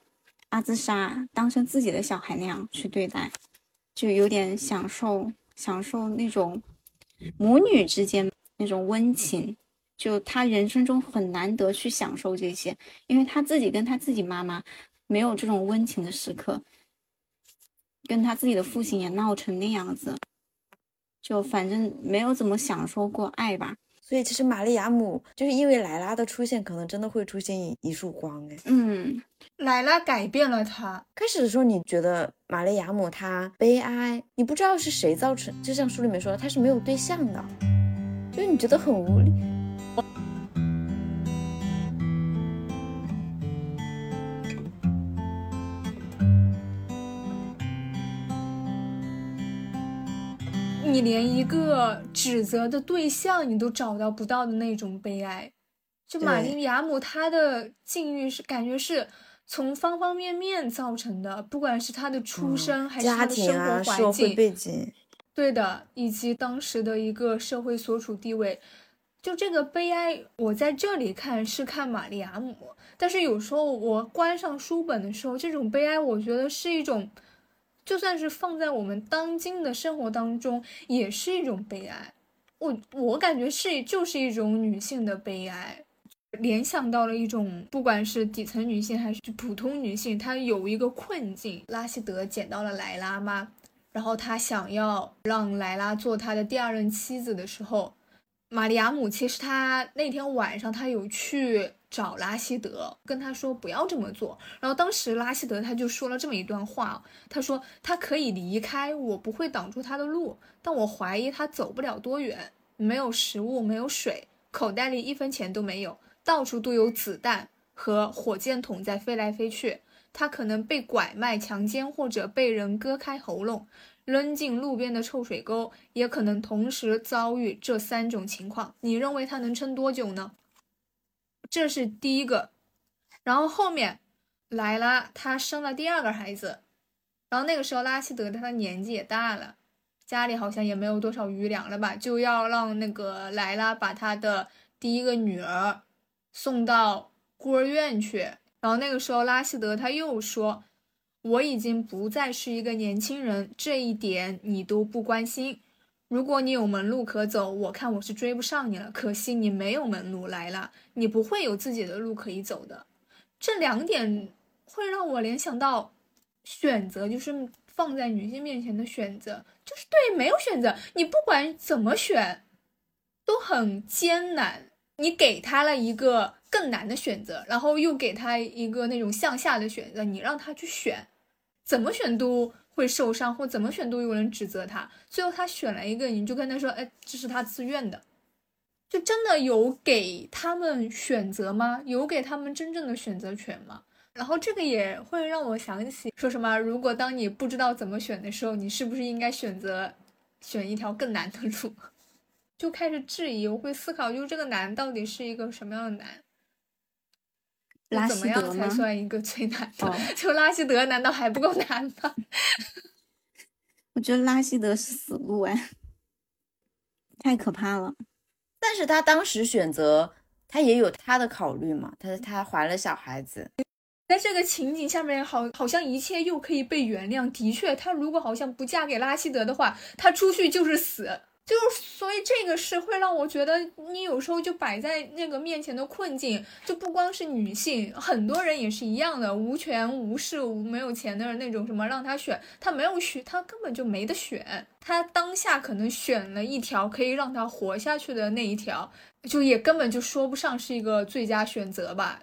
阿兹莎当成自己的小孩那样去对待，就有点享受享受那种母女之间那种温情。就他人生中很难得去享受这些，因为他自己跟他自己妈妈没有这种温情的时刻，跟他自己的父亲也闹成那样子，就反正没有怎么享受过爱吧。所以其实玛丽亚姆就是因为莱拉的出现，可能真的会出现一一束光哎。嗯，莱拉改变了他。开始的时候你觉得玛丽亚姆她悲哀，你不知道是谁造成，就像书里面说，她是没有对象的，就是你觉得很无力。你连一个指责的对象你都找到不到的那种悲哀，就玛丽亚姆她的境遇是感觉是从方方面面造成的，不管是她的出身还是她的生活环境，背景，对的，以及当时的一个社会所处地位，就这个悲哀，我在这里看是看玛丽亚姆，但是有时候我关上书本的时候，这种悲哀我觉得是一种。就算是放在我们当今的生活当中，也是一种悲哀。我我感觉是就是一种女性的悲哀，联想到了一种不管是底层女性还是普通女性，她有一个困境。拉希德捡到了莱拉吗？然后他想要让莱拉做他的第二任妻子的时候，玛利亚姆其实他那天晚上他有去找拉希德，跟他说不要这么做。然后当时拉希德他就说了这么一段话，他说他可以离开，我不会挡住他的路，但我怀疑他走不了多远，没有食物，没有水，口袋里一分钱都没有，到处都有子弹和火箭筒在飞来飞去。他可能被拐卖、强奸，或者被人割开喉咙，扔进路边的臭水沟，也可能同时遭遇这三种情况。你认为他能撑多久呢？这是第一个。然后后面莱拉她生了第二个孩子，然后那个时候拉希德他的年纪也大了，家里好像也没有多少余粮了吧，就要让那个莱拉把他的第一个女儿送到孤儿院去。然后那个时候，拉希德他又说：“我已经不再是一个年轻人，这一点你都不关心。如果你有门路可走，我看我是追不上你了。可惜你没有门路来了，你不会有自己的路可以走的。这两点会让我联想到选择，就是放在女性面前的选择，就是对没有选择，你不管怎么选都很艰难。你给他了一个。”更难的选择，然后又给他一个那种向下的选择，你让他去选，怎么选都会受伤，或怎么选都有人指责他。最后他选了一个，你就跟他说：“哎，这是他自愿的。”就真的有给他们选择吗？有给他们真正的选择权吗？然后这个也会让我想起说什么：如果当你不知道怎么选的时候，你是不是应该选择选一条更难的路？(laughs) 就开始质疑，我会思考，就这个难到底是一个什么样的难？怎么样才算一个最难的？(laughs) 就拉希德难道还不够难吗？(laughs) 我觉得拉希德是死路哎，太可怕了。但是他当时选择，他也有他的考虑嘛。他他怀了小孩子，在这个情景下面，好好像一切又可以被原谅。的确，他如果好像不嫁给拉希德的话，他出去就是死。就所以这个是会让我觉得，你有时候就摆在那个面前的困境，就不光是女性，很多人也是一样的，无权无势无没有钱的那种什么让他选，他没有选，他根本就没得选，他当下可能选了一条可以让他活下去的那一条，就也根本就说不上是一个最佳选择吧，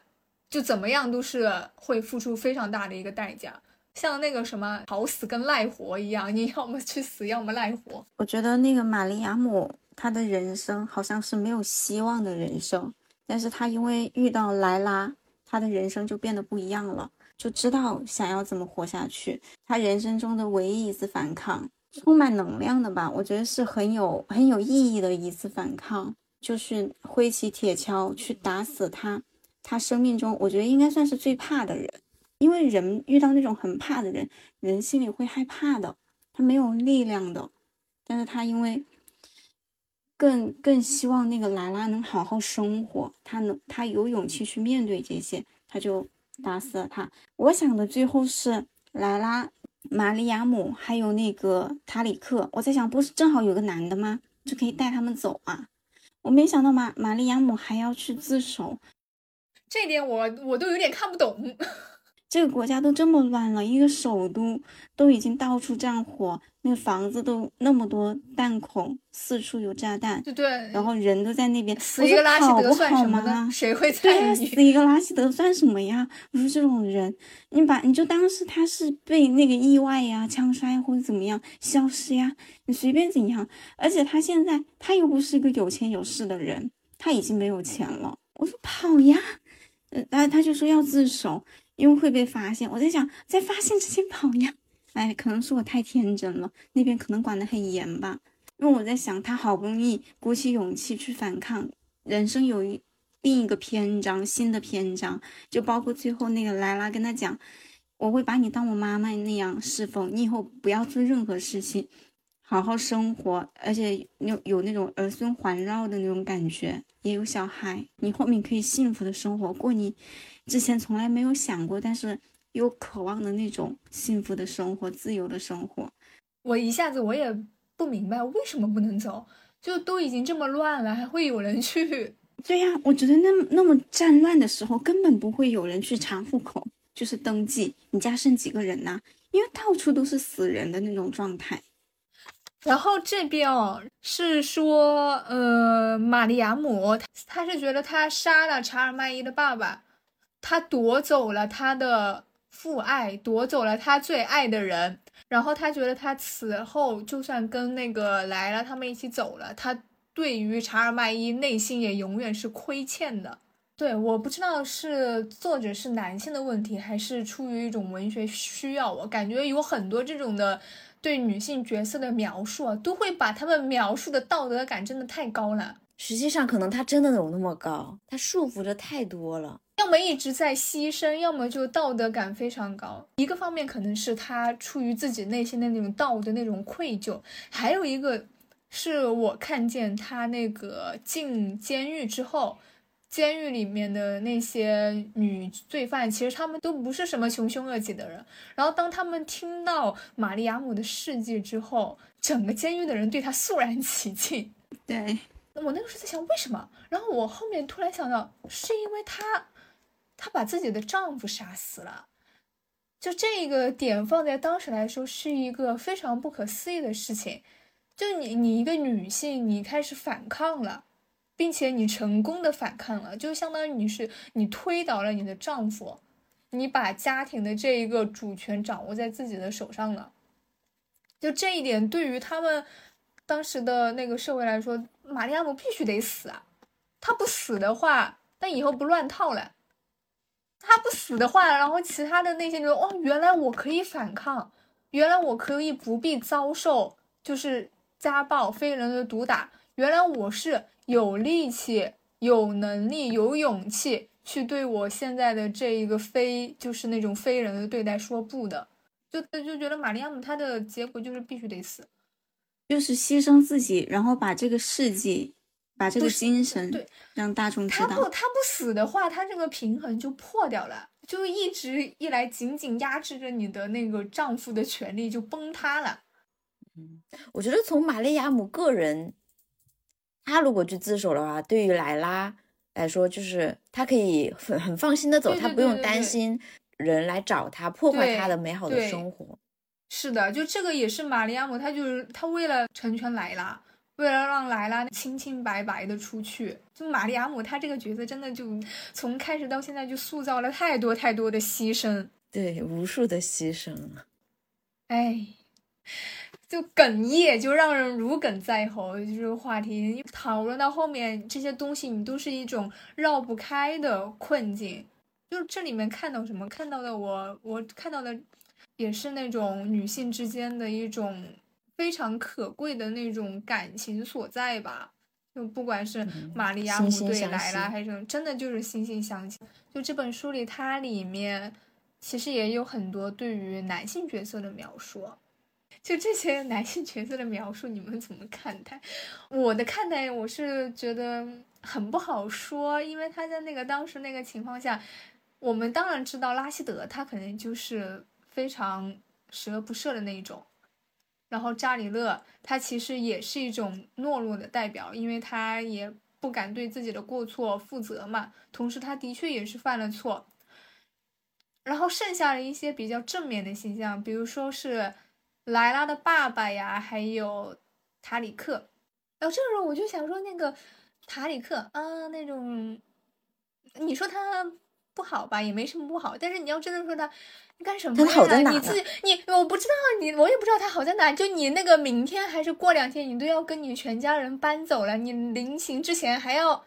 就怎么样都是会付出非常大的一个代价。像那个什么好死跟赖活一样，你要么去死，要么赖活。我觉得那个玛利亚姆，她的人生好像是没有希望的人生，但是她因为遇到莱拉，她的人生就变得不一样了，就知道想要怎么活下去。她人生中的唯一一次反抗，充满能量的吧？我觉得是很有很有意义的一次反抗，就是挥起铁锹去打死他，他生命中我觉得应该算是最怕的人。因为人遇到那种很怕的人，人心里会害怕的，他没有力量的。但是他因为更更希望那个莱拉能好好生活，他能他有勇气去面对这些，他就打死了他。我想的最后是莱拉、玛利亚姆还有那个塔里克。我在想，不是正好有个男的吗？就可以带他们走啊。我没想到玛玛利亚姆还要去自首，这点我我都有点看不懂。这个国家都这么乱了，一个首都都已经到处战火，那个房子都那么多弹孔，四处有炸弹，对对，然后人都在那边，死一个拉希德算什么？谁会在意？死一个拉希德算什么呀？我说这种人，你把你就当是他是被那个意外呀、枪杀或者怎么样消失呀，你随便怎样。而且他现在他又不是一个有钱有势的人，他已经没有钱了。我说跑呀，呃，他他就说要自首。因为会被发现，我在想，在发现之前跑呀，哎，可能是我太天真了，那边可能管得很严吧。因为我在想，他好不容易鼓起勇气去反抗，人生有一另一个篇章，新的篇章，就包括最后那个莱拉跟他讲，我会把你当我妈妈那样侍奉，你以后不要做任何事情，好好生活，而且有有那种儿孙环绕的那种感觉，也有小孩，你后面可以幸福的生活过你。之前从来没有想过，但是又渴望的那种幸福的生活、自由的生活。我一下子我也不明白为什么不能走，就都已经这么乱了，还会有人去？(laughs) 对呀，我觉得那那么战乱的时候，根本不会有人去查户口，就是登记你家剩几个人呐？因为到处都是死人的那种状态。然后这边哦是说，呃，玛丽亚姆他是觉得他杀了查尔麦伊的爸爸，他夺走了他的父爱，夺走了他最爱的人。然后他觉得他此后就算跟那个莱拉他们一起走了，他对于查尔麦伊内心也永远是亏欠的。对，我不知道是作者是男性的问题，还是出于一种文学需要。我感觉有很多这种的。对女性角色的描述啊，都会把他们描述的道德感真的太高了。实际上，可能他真的有那么高，他束缚着太多了。要么一直在牺牲，要么就道德感非常高。一个方面可能是他出于自己内心的那种道德那种愧疚，还有一个是我看见他那个进监狱之后。监狱里面的那些女罪犯，其实他们都不是什么穷凶恶极的人。然后当他们听到玛丽亚姆的事迹之后，整个监狱的人对她肃然起敬。(laughs) 对，我那个时候在想为什么？然后我后面突然想到，是因为她，她把自己的丈夫杀死了。就这个点放在当时来说，是一个非常不可思议的事情。就你，你一个女性，你开始反抗了。并且你成功的反抗了，就相当于你是你推倒了你的丈夫，你把家庭的这一个主权掌握在自己的手上了。就这一点，对于他们当时的那个社会来说，玛利亚姆必须得死啊！他不死的话，那以后不乱套了。他不死的话，然后其他的那些人，哦，原来我可以反抗，原来我可以不必遭受就是家暴、非人的毒打，原来我是。有力气、有能力、有勇气去对我现在的这一个非就是那种非人的对待说不的，就就觉得玛利亚姆她的结果就是必须得死，就是牺牲自己，然后把这个事迹、把这个精神对让大众知道。他不他不死的话，他这个平衡就破掉了，就一直以来紧紧压制着你的那个丈夫的权利就崩塌了。嗯，我觉得从玛利亚姆个人。他如果去自首的话，对于莱拉来说，就是他可以很很放心的走，他不用担心人来找他破坏他的美好的生活。是的，就这个也是玛利亚姆，他就是他为了成全莱拉，为了让莱拉清清白白的出去，就玛利亚姆他这个角色真的就从开始到现在就塑造了太多太多的牺牲，对，无数的牺牲，哎。就哽咽，就让人如鲠在喉。就这个话题讨论到后面，这些东西你都是一种绕不开的困境。就这里面看到什么，看到的我，我看到的也是那种女性之间的一种非常可贵的那种感情所在吧。就不管是玛利亚姆对莱拉，还是真的就是惺惺相惜。就这本书里，它里面其实也有很多对于男性角色的描述。就这些男性角色的描述，你们怎么看待？我的看待，我是觉得很不好说，因为他在那个当时那个情况下，我们当然知道拉希德他可能就是非常十恶不赦的那一种，然后扎里勒他其实也是一种懦弱的代表，因为他也不敢对自己的过错负责嘛，同时他的确也是犯了错，然后剩下的一些比较正面的形象，比如说是。莱拉的爸爸呀，还有塔里克，然后这个时候我就想说，那个塔里克啊，那种你说他不好吧，也没什么不好，但是你要真的说他，你干什么呀？你自己，你我不知道你，我也不知道他好在哪。就你那个明天还是过两天，你都要跟你全家人搬走了，你临行之前还要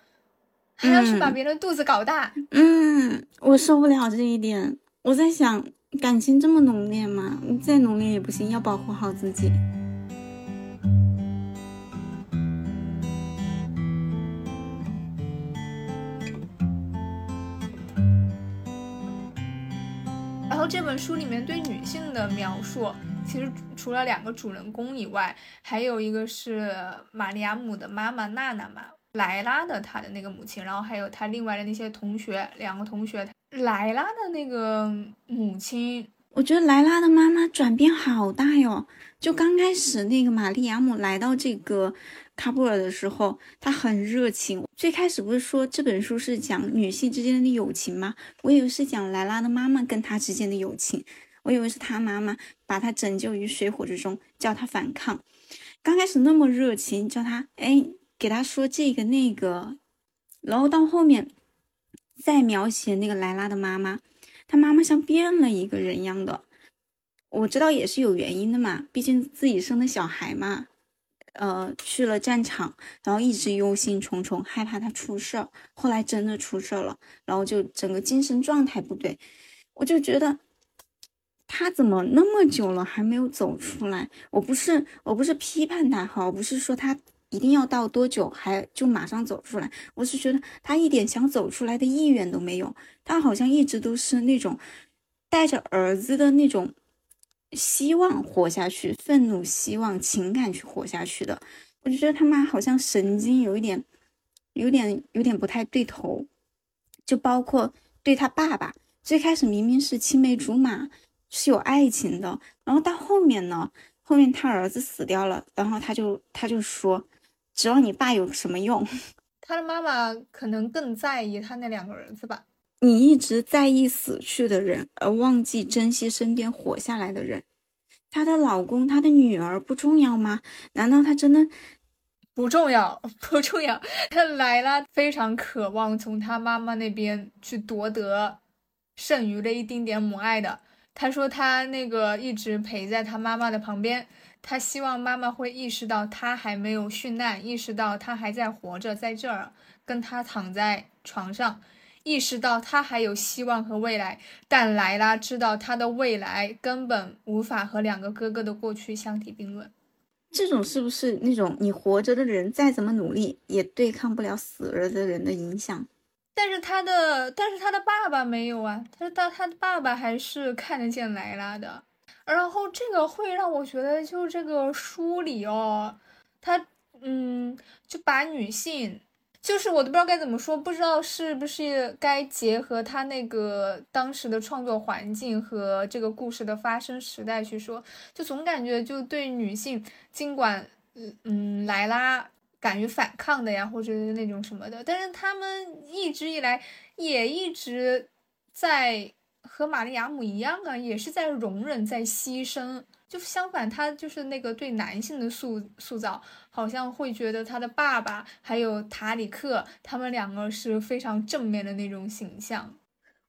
还要去把别人肚子搞大。嗯，我受不了这一点，我在想。感情这么浓烈吗？你再浓烈也不行，要保护好自己。然后这本书里面对女性的描述，其实除了两个主人公以外，还有一个是玛利亚姆的妈妈娜娜嘛，莱拉的她的那个母亲，然后还有她另外的那些同学，两个同学。莱拉的那个母亲，我觉得莱拉的妈妈转变好大哟。就刚开始那个玛丽亚姆来到这个喀布尔的时候，她很热情。最开始不是说这本书是讲女性之间的友情吗？我以为是讲莱拉的妈妈跟她之间的友情。我以为是他妈妈把他拯救于水火之中，叫他反抗。刚开始那么热情，叫他哎，给他说这个那个，然后到后面再描写那个莱拉的妈妈，他妈妈像变了一个人一样的。我知道也是有原因的嘛，毕竟自己生的小孩嘛。呃，去了战场，然后一直忧心忡忡，害怕他出事儿。后来真的出事儿了，然后就整个精神状态不对。我就觉得他怎么那么久了还没有走出来？我不是我不是批判他哈，我不是说他一定要到多久还就马上走出来，我是觉得他一点想走出来的意愿都没有。他好像一直都是那种带着儿子的那种。希望活下去，愤怒、希望、情感去活下去的，我就觉得他妈好像神经有一点，有点有点不太对头。就包括对他爸爸，最开始明明是青梅竹马，是有爱情的，然后到后面呢，后面他儿子死掉了，然后他就他就说，指望你爸有什么用？(laughs) 他的妈妈可能更在意他那两个儿子吧。你一直在意死去的人，而忘记珍惜身边活下来的人。她的老公，她的女儿不重要吗？难道她真的不重要？不重要。莱拉非常渴望从她妈妈那边去夺得剩余的一丁点母爱的。她说她那个一直陪在她妈妈的旁边，她希望妈妈会意识到他还没有殉难，意识到他还在活着，在这儿跟他躺在床上。意识到他还有希望和未来，但莱拉知道他的未来根本无法和两个哥哥的过去相提并论。这种是不是那种你活着的人再怎么努力也对抗不了死了的人的影响？但是他的，但是他的爸爸没有啊，他他他的爸爸还是看得见莱拉的。然后这个会让我觉得，就这个书里哦，他嗯，就把女性。就是我都不知道该怎么说，不知道是不是该结合他那个当时的创作环境和这个故事的发生时代去说，就总感觉就对女性，尽管嗯嗯莱拉敢于反抗的呀，或者那种什么的，但是他们一直以来也一直在和玛丽亚姆一样啊，也是在容忍，在牺牲。就相反，他就是那个对男性的塑塑造，好像会觉得他的爸爸还有塔里克，他们两个是非常正面的那种形象。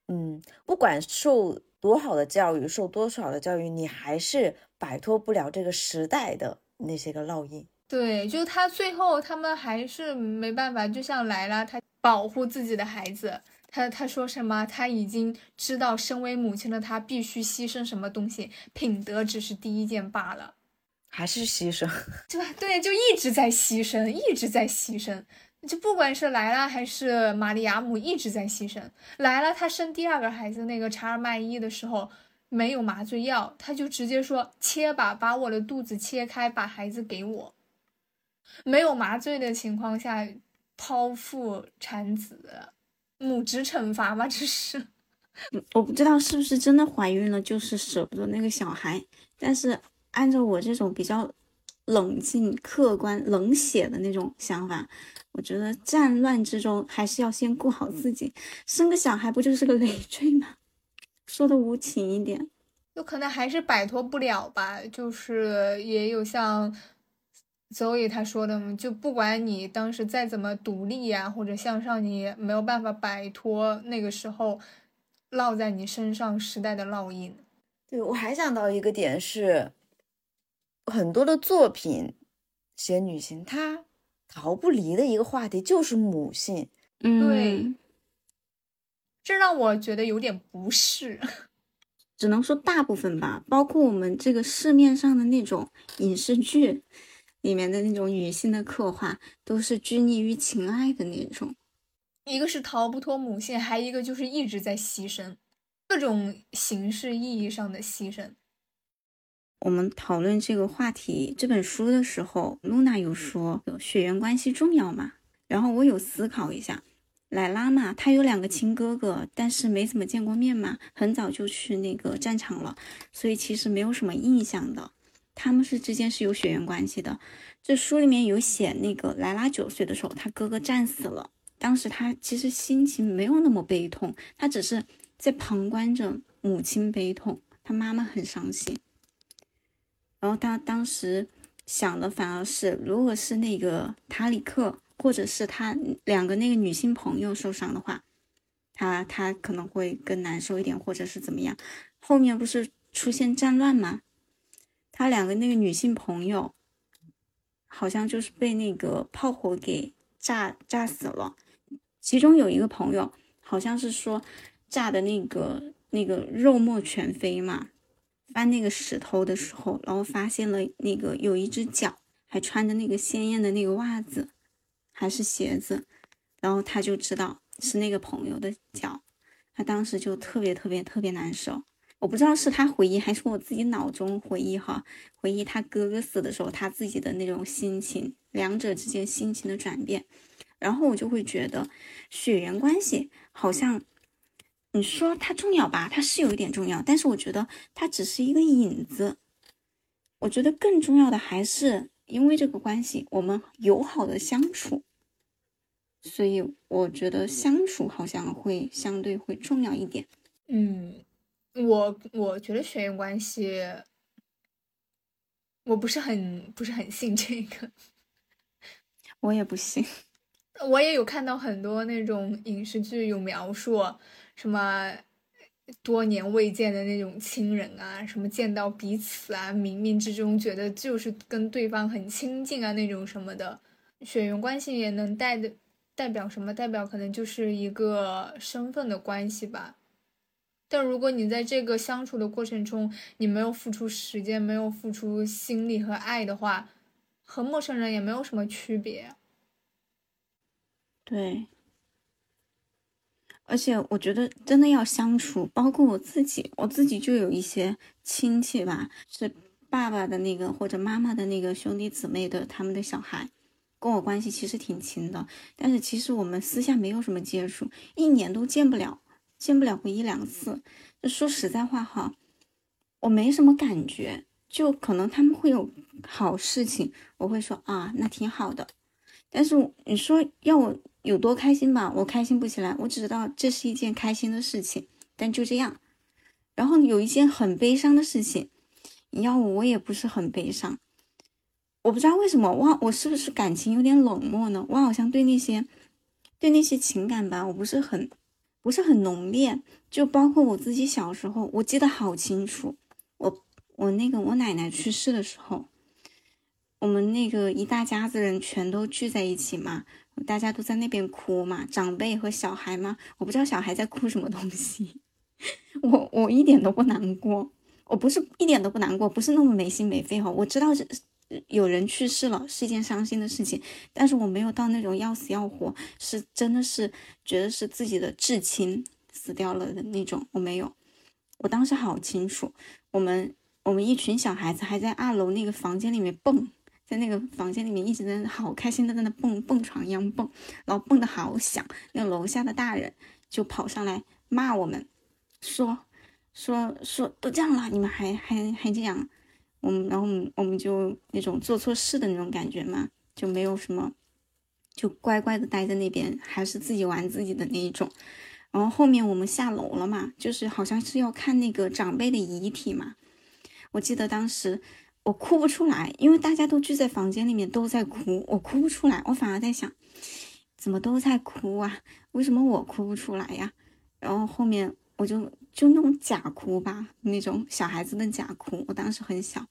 嗯，不管受多好的教育，受多少的教育，你还是摆脱不了这个时代的那些个烙印。对，就他最后，他们还是没办法，就像莱拉，他保护自己的孩子。他他说什么？他已经知道，身为母亲的他必须牺牲什么东西，品德只是第一件罢了，还是牺牲，(laughs) 对吧？对，就一直在牺牲，一直在牺牲。就不管是莱拉还是玛利亚姆，一直在牺牲。莱拉她生第二个孩子那个查尔麦伊的时候，没有麻醉药，他就直接说切吧，把我的肚子切开，把孩子给我。没有麻醉的情况下，剖腹产子。母职惩罚吗？这是，我不知道是不是真的怀孕了，就是舍不得那个小孩。但是按照我这种比较冷静、客观、冷血的那种想法，我觉得战乱之中还是要先顾好自己。生个小孩不就是个累赘吗？说的无情一点，有可能还是摆脱不了吧。就是也有像。所以他说的嘛，就不管你当时再怎么独立呀，或者向上，你没有办法摆脱那个时候烙在你身上时代的烙印。对我还想到一个点是，很多的作品写女性，她逃不离的一个话题就是母性。嗯对，这让我觉得有点不适。(laughs) 只能说大部分吧，包括我们这个市面上的那种影视剧。里面的那种女性的刻画都是拘泥于情爱的那种，一个是逃不脱母性，还一个就是一直在牺牲，各种形式意义上的牺牲。我们讨论这个话题这本书的时候，露娜有说血缘关系重要吗？然后我有思考一下，莱拉嘛，她有两个亲哥哥，但是没怎么见过面嘛，很早就去那个战场了，所以其实没有什么印象的。他们是之间是有血缘关系的。这书里面有写，那个莱拉九岁的时候，他哥哥战死了。当时他其实心情没有那么悲痛，他只是在旁观着母亲悲痛，他妈妈很伤心。然后他当时想的反而是，如果是那个塔里克，或者是他两个那个女性朋友受伤的话，他他可能会更难受一点，或者是怎么样。后面不是出现战乱吗？他两个那个女性朋友，好像就是被那个炮火给炸炸死了。其中有一个朋友，好像是说炸的那个那个肉末全非嘛。翻那个石头的时候，然后发现了那个有一只脚，还穿着那个鲜艳的那个袜子，还是鞋子，然后他就知道是那个朋友的脚，他当时就特别特别特别难受。我不知道是他回忆还是我自己脑中回忆哈，回忆他哥哥死的时候他自己的那种心情，两者之间心情的转变，然后我就会觉得血缘关系好像。你说它重要吧？它是有一点重要，但是我觉得它只是一个影子。我觉得更重要的还是因为这个关系，我们友好的相处，所以我觉得相处好像会相对会重要一点。嗯，我我觉得血缘关系，我不是很不是很信这个，(laughs) 我也不信。我也有看到很多那种影视剧有描述。什么多年未见的那种亲人啊，什么见到彼此啊，冥冥之中觉得就是跟对方很亲近啊，那种什么的，血缘关系也能代的代表什么？代表可能就是一个身份的关系吧。但如果你在这个相处的过程中，你没有付出时间，没有付出心力和爱的话，和陌生人也没有什么区别。对。而且我觉得真的要相处，包括我自己，我自己就有一些亲戚吧，是爸爸的那个或者妈妈的那个兄弟姊妹的他们的小孩，跟我关系其实挺亲的。但是其实我们私下没有什么接触，一年都见不了，见不了个一两次。就说实在话哈，我没什么感觉，就可能他们会有好事情，我会说啊，那挺好的。但是你说要我。有多开心吧，我开心不起来。我只知道这是一件开心的事情，但就这样。然后有一件很悲伤的事情，你要我我也不是很悲伤。我不知道为什么，我我是不是感情有点冷漠呢？我好像对那些对那些情感吧，我不是很不是很浓烈。就包括我自己小时候，我记得好清楚。我我那个我奶奶去世的时候，我们那个一大家子人全都聚在一起嘛。大家都在那边哭嘛，长辈和小孩嘛，我不知道小孩在哭什么东西，(laughs) 我我一点都不难过，我不是一点都不难过，不是那么没心没肺哈，我知道是有人去世了是一件伤心的事情，但是我没有到那种要死要活，是真的是觉得是自己的至亲死掉了的那种，我没有，我当时好清楚，我们我们一群小孩子还在二楼那个房间里面蹦。在那个房间里面一直在好开心的在那蹦蹦床一样蹦，然后蹦的好响。那楼下的大人就跑上来骂我们，说说说都这样了，你们还还还这样。我们然后我们就那种做错事的那种感觉嘛，就没有什么，就乖乖的待在那边，还是自己玩自己的那一种。然后后面我们下楼了嘛，就是好像是要看那个长辈的遗体嘛。我记得当时。我哭不出来，因为大家都聚在房间里面都在哭，我哭不出来。我反而在想，怎么都在哭啊？为什么我哭不出来呀？然后后面我就就那种假哭吧，那种小孩子的假哭。我当时很小，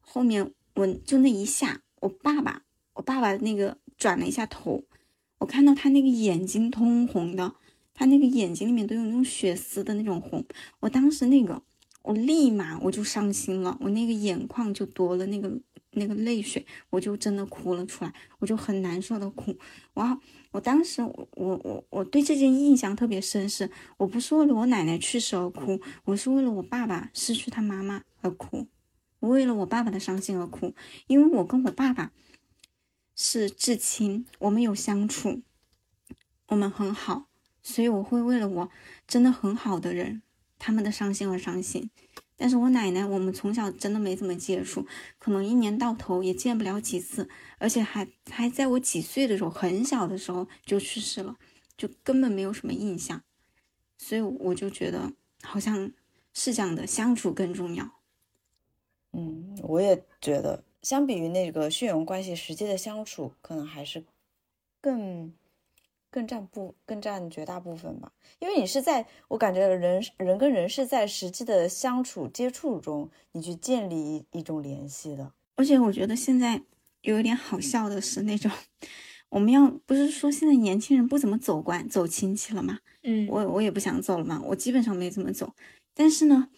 后面我就那一下，我爸爸，我爸爸那个转了一下头，我看到他那个眼睛通红的，他那个眼睛里面都有那种血丝的那种红。我当时那个。我立马我就伤心了，我那个眼眶就多了那个那个泪水，我就真的哭了出来，我就很难受的哭。然后，我当时我我我我对这件印象特别深，是我不是为了我奶奶去世而哭，我是为了我爸爸失去他妈妈而哭，我为了我爸爸的伤心而哭，因为我跟我爸爸是至亲，我们有相处，我们很好，所以我会为了我真的很好的人。他们的伤心而伤心，但是我奶奶，我们从小真的没怎么接触，可能一年到头也见不了几次，而且还还在我几岁的时候，很小的时候就去世了，就根本没有什么印象，所以我就觉得好像是这样的，相处更重要。嗯，我也觉得，相比于那个血缘关系，实际的相处可能还是更更占部更占绝大部分吧。因为你是在我感觉人人跟人是在实际的相处接触中，你去建立一种联系的。而且我觉得现在有一点好笑的是，那种我们要不是说现在年轻人不怎么走关走亲戚了嘛？嗯，我我也不想走了嘛，我基本上没怎么走。但是呢，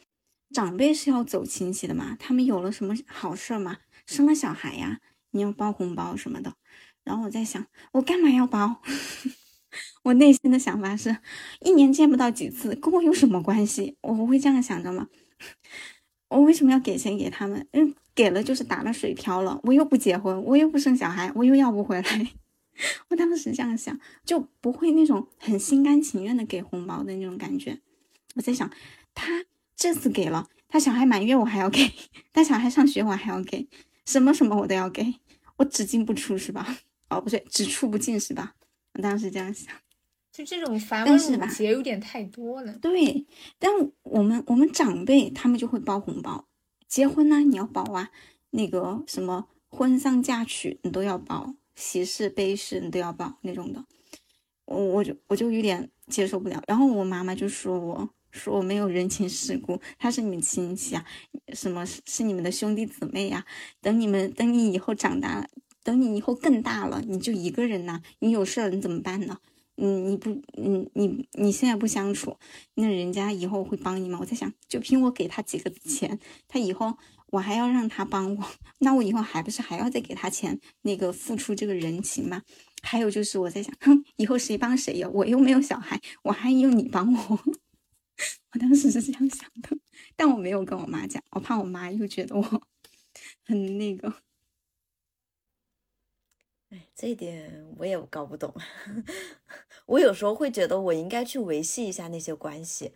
长辈是要走亲戚的嘛，他们有了什么好事儿嘛，生了小孩呀，你要包红包什么的。然后我在想，我干嘛要包？(laughs) 我内心的想法是，一年见不到几次，跟我有什么关系？我会这样想着吗？(laughs) 我为什么要给钱给他们？嗯，给了就是打了水漂了。我又不结婚，我又不生小孩，我又要不回来。(laughs) 我当时这样想，就不会那种很心甘情愿的给红包的那种感觉。我在想，他这次给了，他小孩满月我还要给，他小孩上学我还要给，什么什么我都要给，我只进不出是吧？(laughs) 哦，不对，只出不进是吧？我当时这样想。就这种繁文缛但是吧节有点太多了。对，但我们我们长辈他们就会包红包，结婚呢你要包啊，那个什么婚丧嫁娶你都要包，喜事悲事你都要包那种的，我我就我就有点接受不了。然后我妈妈就说我说我没有人情世故，他是你们亲戚啊，什么是是你们的兄弟姊妹呀、等你们等你以后长大了，等你以后更大了，你就一个人呐、你有事儿你怎么办呢？嗯，你不，嗯，你你现在不相处，那人家以后会帮你吗？我在想，就凭我给他几个钱，他以后我还要让他帮我，(laughs) 那我以后还不是还要再给他钱，那个付出这个人情吗？还有就是我在想，哼，以后谁帮谁呀？我又没有小孩，我还用你帮我？(laughs) 我当时是这样想的，但我没有跟我妈讲，我怕我妈又觉得我 (laughs) 很那个。哎，这一点我也搞不懂。(laughs) 我有时候会觉得我应该去维系一下那些关系，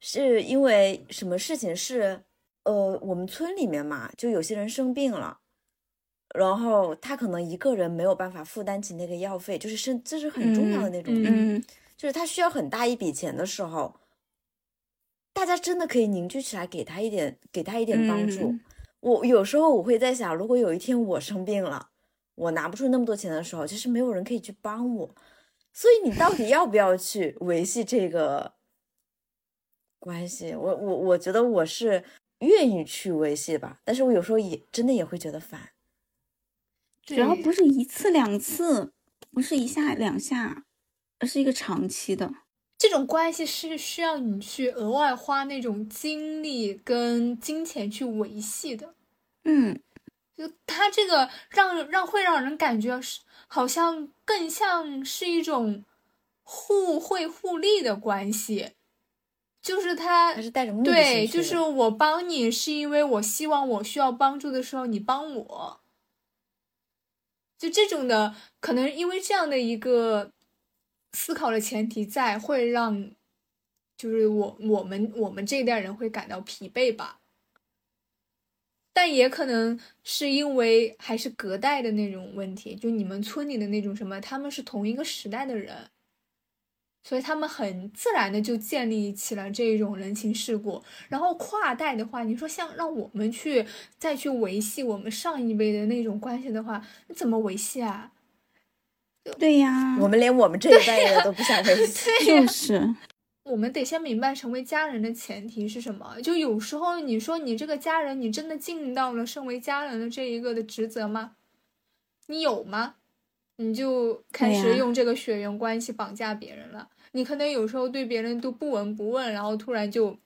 是因为什么事情是，呃，我们村里面嘛，就有些人生病了，然后他可能一个人没有办法负担起那个药费，就是生这是很重要的那种病，嗯就是他需要很大一笔钱的时候，大家真的可以凝聚起来，给他一点，给他一点帮助。嗯我有时候我会在想，如果有一天我生病了，我拿不出那么多钱的时候，其实没有人可以去帮我。所以你到底要不要去维系这个关系？我我我觉得我是愿意去维系吧，但是我有时候也真的也会觉得烦。主要不是一次两次，不是一下两下，而是一个长期的。这种关系是需要你去额外花那种精力跟金钱去维系的。嗯，就他这个让让会让人感觉是好像更像是一种互惠互利的关系，就是他它是带着目的对，就是我帮你是因为我希望我需要帮助的时候你帮我，就这种的可能因为这样的一个思考的前提在，会让就是我我们我们这一代人会感到疲惫吧。但也可能是因为还是隔代的那种问题，就你们村里的那种什么，他们是同一个时代的人，所以他们很自然的就建立起了这种人情世故。然后跨代的话，你说像让我们去再去维系我们上一辈的那种关系的话，你怎么维系啊？对呀，我们连我们这一代的都不想维系。就是我们得先明白成为家人的前提是什么。就有时候你说你这个家人，你真的尽到了身为家人的这一个的职责吗？你有吗？你就开始用这个血缘关系绑架别人了。你可能有时候对别人都不闻不问，然后突然就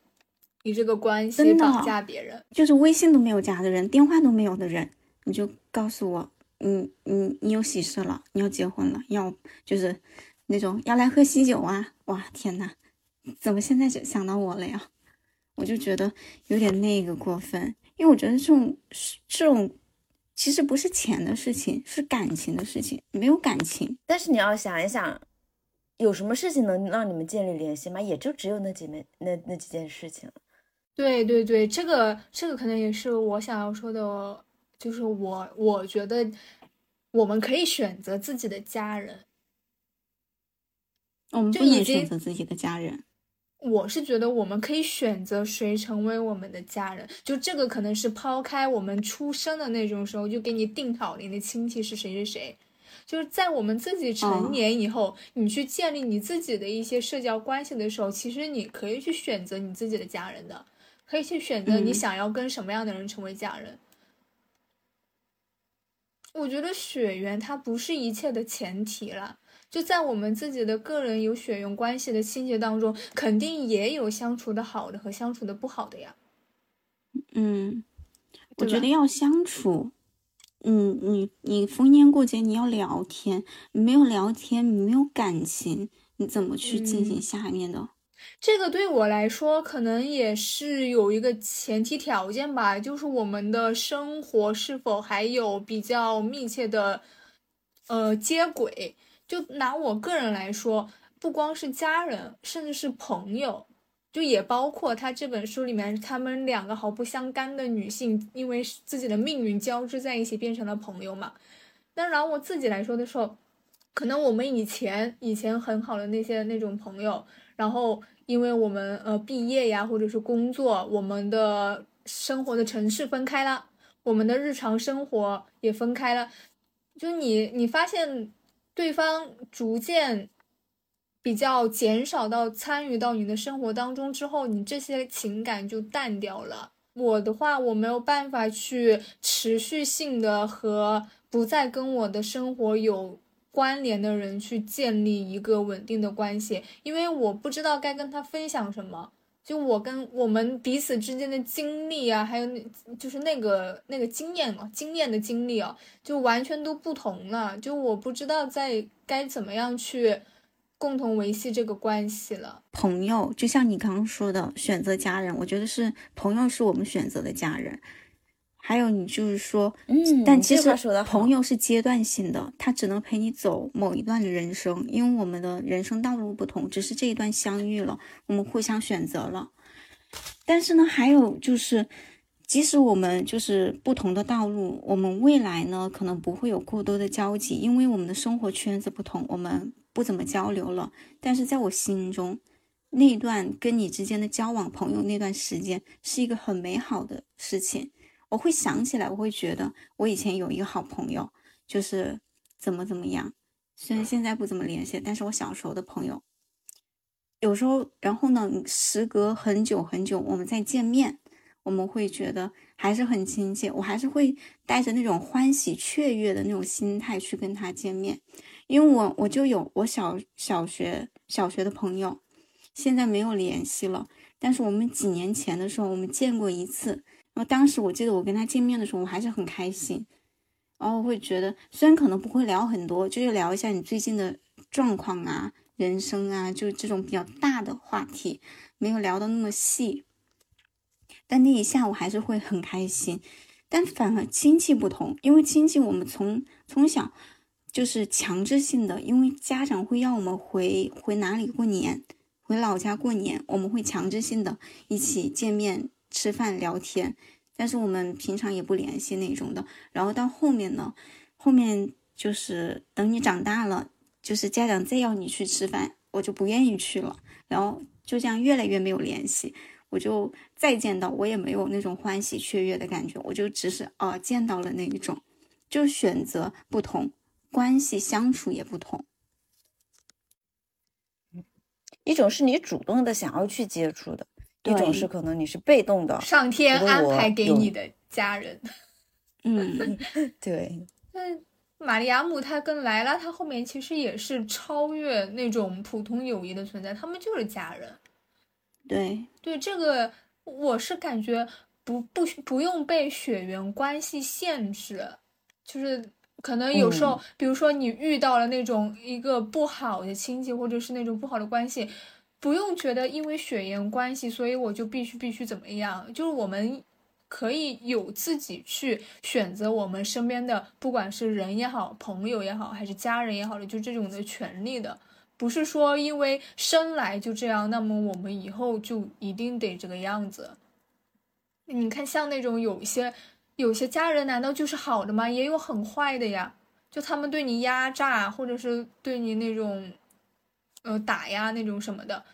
以这个关系绑架别人。就是微信都没有加的人，电话都没有的人，你就告诉我，你你你有喜事了，你要结婚了，要就是那种要来喝喜酒啊！哇，天呐，怎么现在就想到我了呀？我就觉得有点那个过分，因为我觉得这种这种其实不是钱的事情，是感情的事情，没有感情。但是你要想一想，有什么事情能让你们建立联系吗？也就只有那几枚那那几件事情。对对对，这个这个可能也是我想要说的，就是我我觉得我们可以选择自己的家人，我们不能选择自己的家人。我是觉得我们可以选择谁成为我们的家人，就这个可能是抛开我们出生的那种时候就给你定好你的亲戚是谁谁谁，就是在我们自己成年以后，你去建立你自己的一些社交关系的时候，其实你可以去选择你自己的家人的，可以去选择你想要跟什么样的人成为家人。我觉得血缘它不是一切的前提了。就在我们自己的个人有血缘关系的亲戚当中，肯定也有相处的好的和相处的不好的呀。嗯，我觉得要相处，嗯，你你逢年过节你要聊天，你没有聊天，你没有感情，你怎么去进行下面的？这个对我来说，可能也是有一个前提条件吧，就是我们的生活是否还有比较密切的，呃，接轨。就拿我个人来说，不光是家人，甚至是朋友，就也包括他这本书里面他们两个毫不相干的女性，因为自己的命运交织在一起，变成了朋友嘛。那拿我自己来说的时候，可能我们以前以前很好的那些那种朋友，然后因为我们呃毕业呀，或者是工作，我们的生活的城市分开了，我们的日常生活也分开了，就你你发现。对方逐渐比较减少到参与到你的生活当中之后，你这些情感就淡掉了。我的话，我没有办法去持续性的和不再跟我的生活有关联的人去建立一个稳定的关系，因为我不知道该跟他分享什么。就我跟我们彼此之间的经历啊，还有那，就是那个那个经验嘛，经验的经历啊，就完全都不同了。就我不知道在该怎么样去共同维系这个关系了。朋友，就像你刚刚说的，选择家人，我觉得是朋友是我们选择的家人。还有你就是说，嗯，但其实朋友是阶段性的，他只能陪你走某一段的人生，因为我们的人生道路不同，只是这一段相遇了，我们互相选择了。但是呢，还有就是，即使我们就是不同的道路，我们未来呢可能不会有过多的交集，因为我们的生活圈子不同，我们不怎么交流了。但是在我心中，那段跟你之间的交往、朋友那段时间是一个很美好的事情。我会想起来，我会觉得我以前有一个好朋友，就是怎么怎么样。虽然现在不怎么联系，但是我小时候的朋友，有时候，然后呢，时隔很久很久，我们再见面，我们会觉得还是很亲切。我还是会带着那种欢喜雀跃的那种心态去跟他见面，因为我我就有我小小学小学的朋友，现在没有联系了，但是我们几年前的时候，我们见过一次。然后当时我记得我跟他见面的时候，我还是很开心。然后会觉得，虽然可能不会聊很多，就是聊一下你最近的状况啊、人生啊，就这种比较大的话题，没有聊的那么细。但那一下我还是会很开心。但反而亲戚不同，因为亲戚我们从从小就是强制性的，因为家长会要我们回回哪里过年，回老家过年，我们会强制性的一起见面。吃饭聊天，但是我们平常也不联系那种的。然后到后面呢，后面就是等你长大了，就是家长再要你去吃饭，我就不愿意去了。然后就这样越来越没有联系，我就再见到我也没有那种欢喜雀跃的感觉，我就只是哦见到了那一种，就选择不同，关系相处也不同。一种是你主动的想要去接触的。一种是可能你是被动的，上天安排给你的家人。(laughs) 嗯，(laughs) 对。那玛利亚姆她跟莱拉她后面其实也是超越那种普通友谊的存在，他们就是家人。对对，这个我是感觉不不不用被血缘关系限制，就是可能有时候，比如说你遇到了那种一个不好的亲戚，或者是那种不好的关系。不用觉得因为血缘关系，所以我就必须必须怎么样？就是我们可以有自己去选择我们身边的，不管是人也好，朋友也好，还是家人也好的，就这种的权利的，不是说因为生来就这样，那么我们以后就一定得这个样子。你看，像那种有些有些家人，难道就是好的吗？也有很坏的呀，就他们对你压榨，或者是对你那种。呃，打呀那种什么的，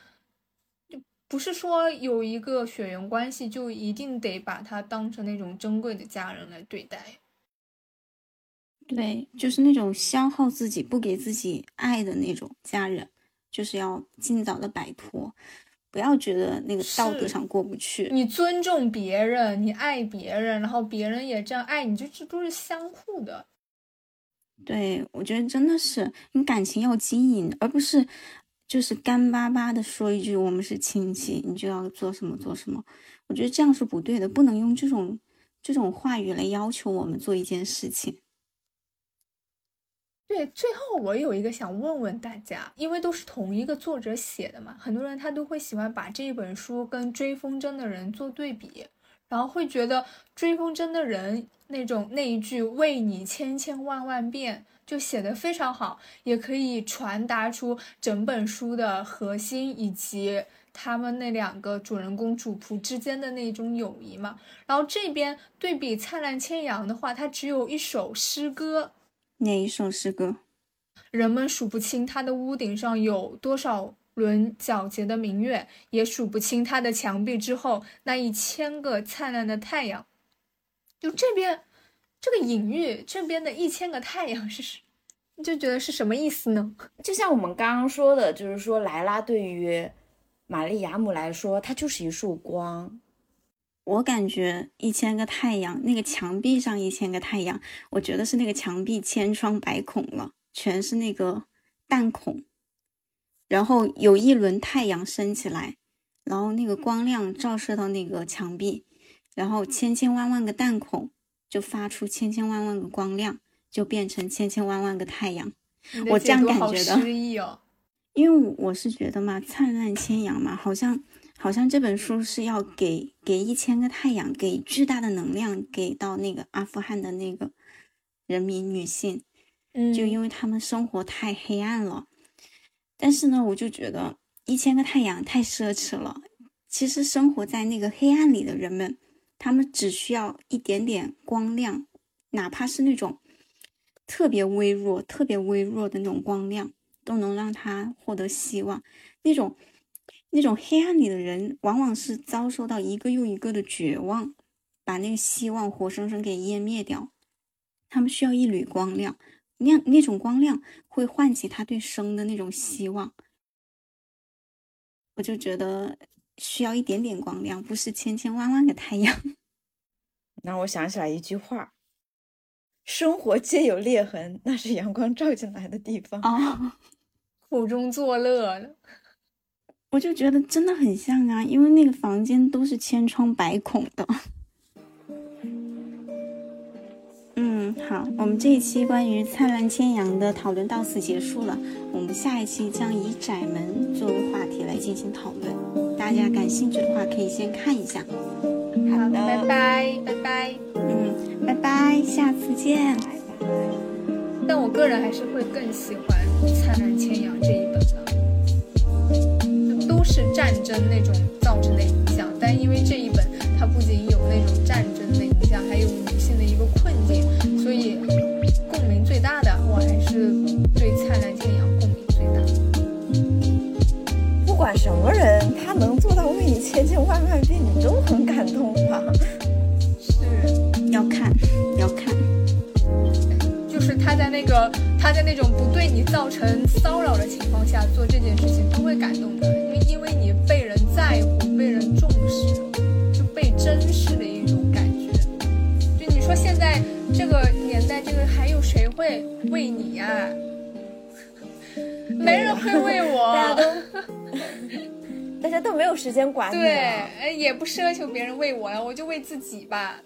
就不是说有一个血缘关系就一定得把他当成那种珍贵的家人来对待。对，就是那种消耗自己、不给自己爱的那种家人，就是要尽早的摆脱，不要觉得那个道德上过不去。你尊重别人，你爱别人，然后别人也这样爱你，就这都是相互的。对，我觉得真的是你感情要经营，而不是就是干巴巴的说一句我们是亲戚，你就要做什么做什么。我觉得这样是不对的，不能用这种这种话语来要求我们做一件事情。对，最后我有一个想问问大家，因为都是同一个作者写的嘛，很多人他都会喜欢把这一本书跟《追风筝的人》做对比，然后会觉得《追风筝的人》那种那一句“为你千千万万遍”就写的非常好，也可以传达出整本书的核心以及他们那两个主人公主仆之间的那种友谊嘛。然后这边对比《灿烂千阳》的话，它只有一首诗歌。哪一首诗歌？人们数不清它的屋顶上有多少轮皎洁的明月，也数不清它的墙壁之后那一千个灿烂的太阳。就这边这个隐喻，这边的一千个太阳是，你就觉得是什么意思呢？就像我们刚刚说的，就是说莱拉对于玛丽亚姆来说，它就是一束光。我感觉一千个太阳，那个墙壁上一千个太阳，我觉得是那个墙壁千疮百孔了，全是那个弹孔。然后有一轮太阳升起来，然后那个光亮照射到那个墙壁，然后千千万万个弹孔就发出千千万万个光亮，就变成千千万万个太阳。我这样感觉的，哦。(laughs) 因为我是觉得嘛，灿烂千阳嘛，好像。好像这本书是要给给一千个太阳，给巨大的能量给到那个阿富汗的那个人民女性，嗯，就因为他们生活太黑暗了。但是呢，我就觉得一千个太阳太奢侈了。其实生活在那个黑暗里的人们，他们只需要一点点光亮，哪怕是那种特别微弱、特别微弱的那种光亮，都能让他获得希望。那种。那种黑暗里的人，往往是遭受到一个又一个的绝望，把那个希望活生生给湮灭掉。他们需要一缕光亮，那那种光亮会唤起他对生的那种希望。我就觉得需要一点点光亮，不是千千万万个太阳。(laughs) 让我想起来一句话：生活皆有裂痕，那是阳光照进来的地方。哦，苦中作乐。(laughs) 我就觉得真的很像啊，因为那个房间都是千疮百孔的。嗯，好，我们这一期关于灿烂千阳的讨论到此结束了。我们下一期将以窄门作为话题来进行讨论，大家感兴趣的话可以先看一下。好的，拜拜，拜拜。嗯，拜拜，下次见。拜拜。但我个人还是会更喜欢《灿烂千阳》这一本的。都是战争那种造成的影响，但因为这一本它不仅有那种战争的影响，还有女性的一个困境，所以共鸣最大的，我还是管什么人，他能做到为你千千万万遍，你都很感动吧？是，要看，要看。就是他在那个他在那种不对你造成骚扰的情况下做这件事情，都会感动的。因为你被人在乎、被人重视，就被珍视的一种感觉。就你说现在这个年代，这个还有谁会为你呀？没人会为我，大家都大家都没有时间管你对，哎，也不奢求别人为我了，我就为自己吧。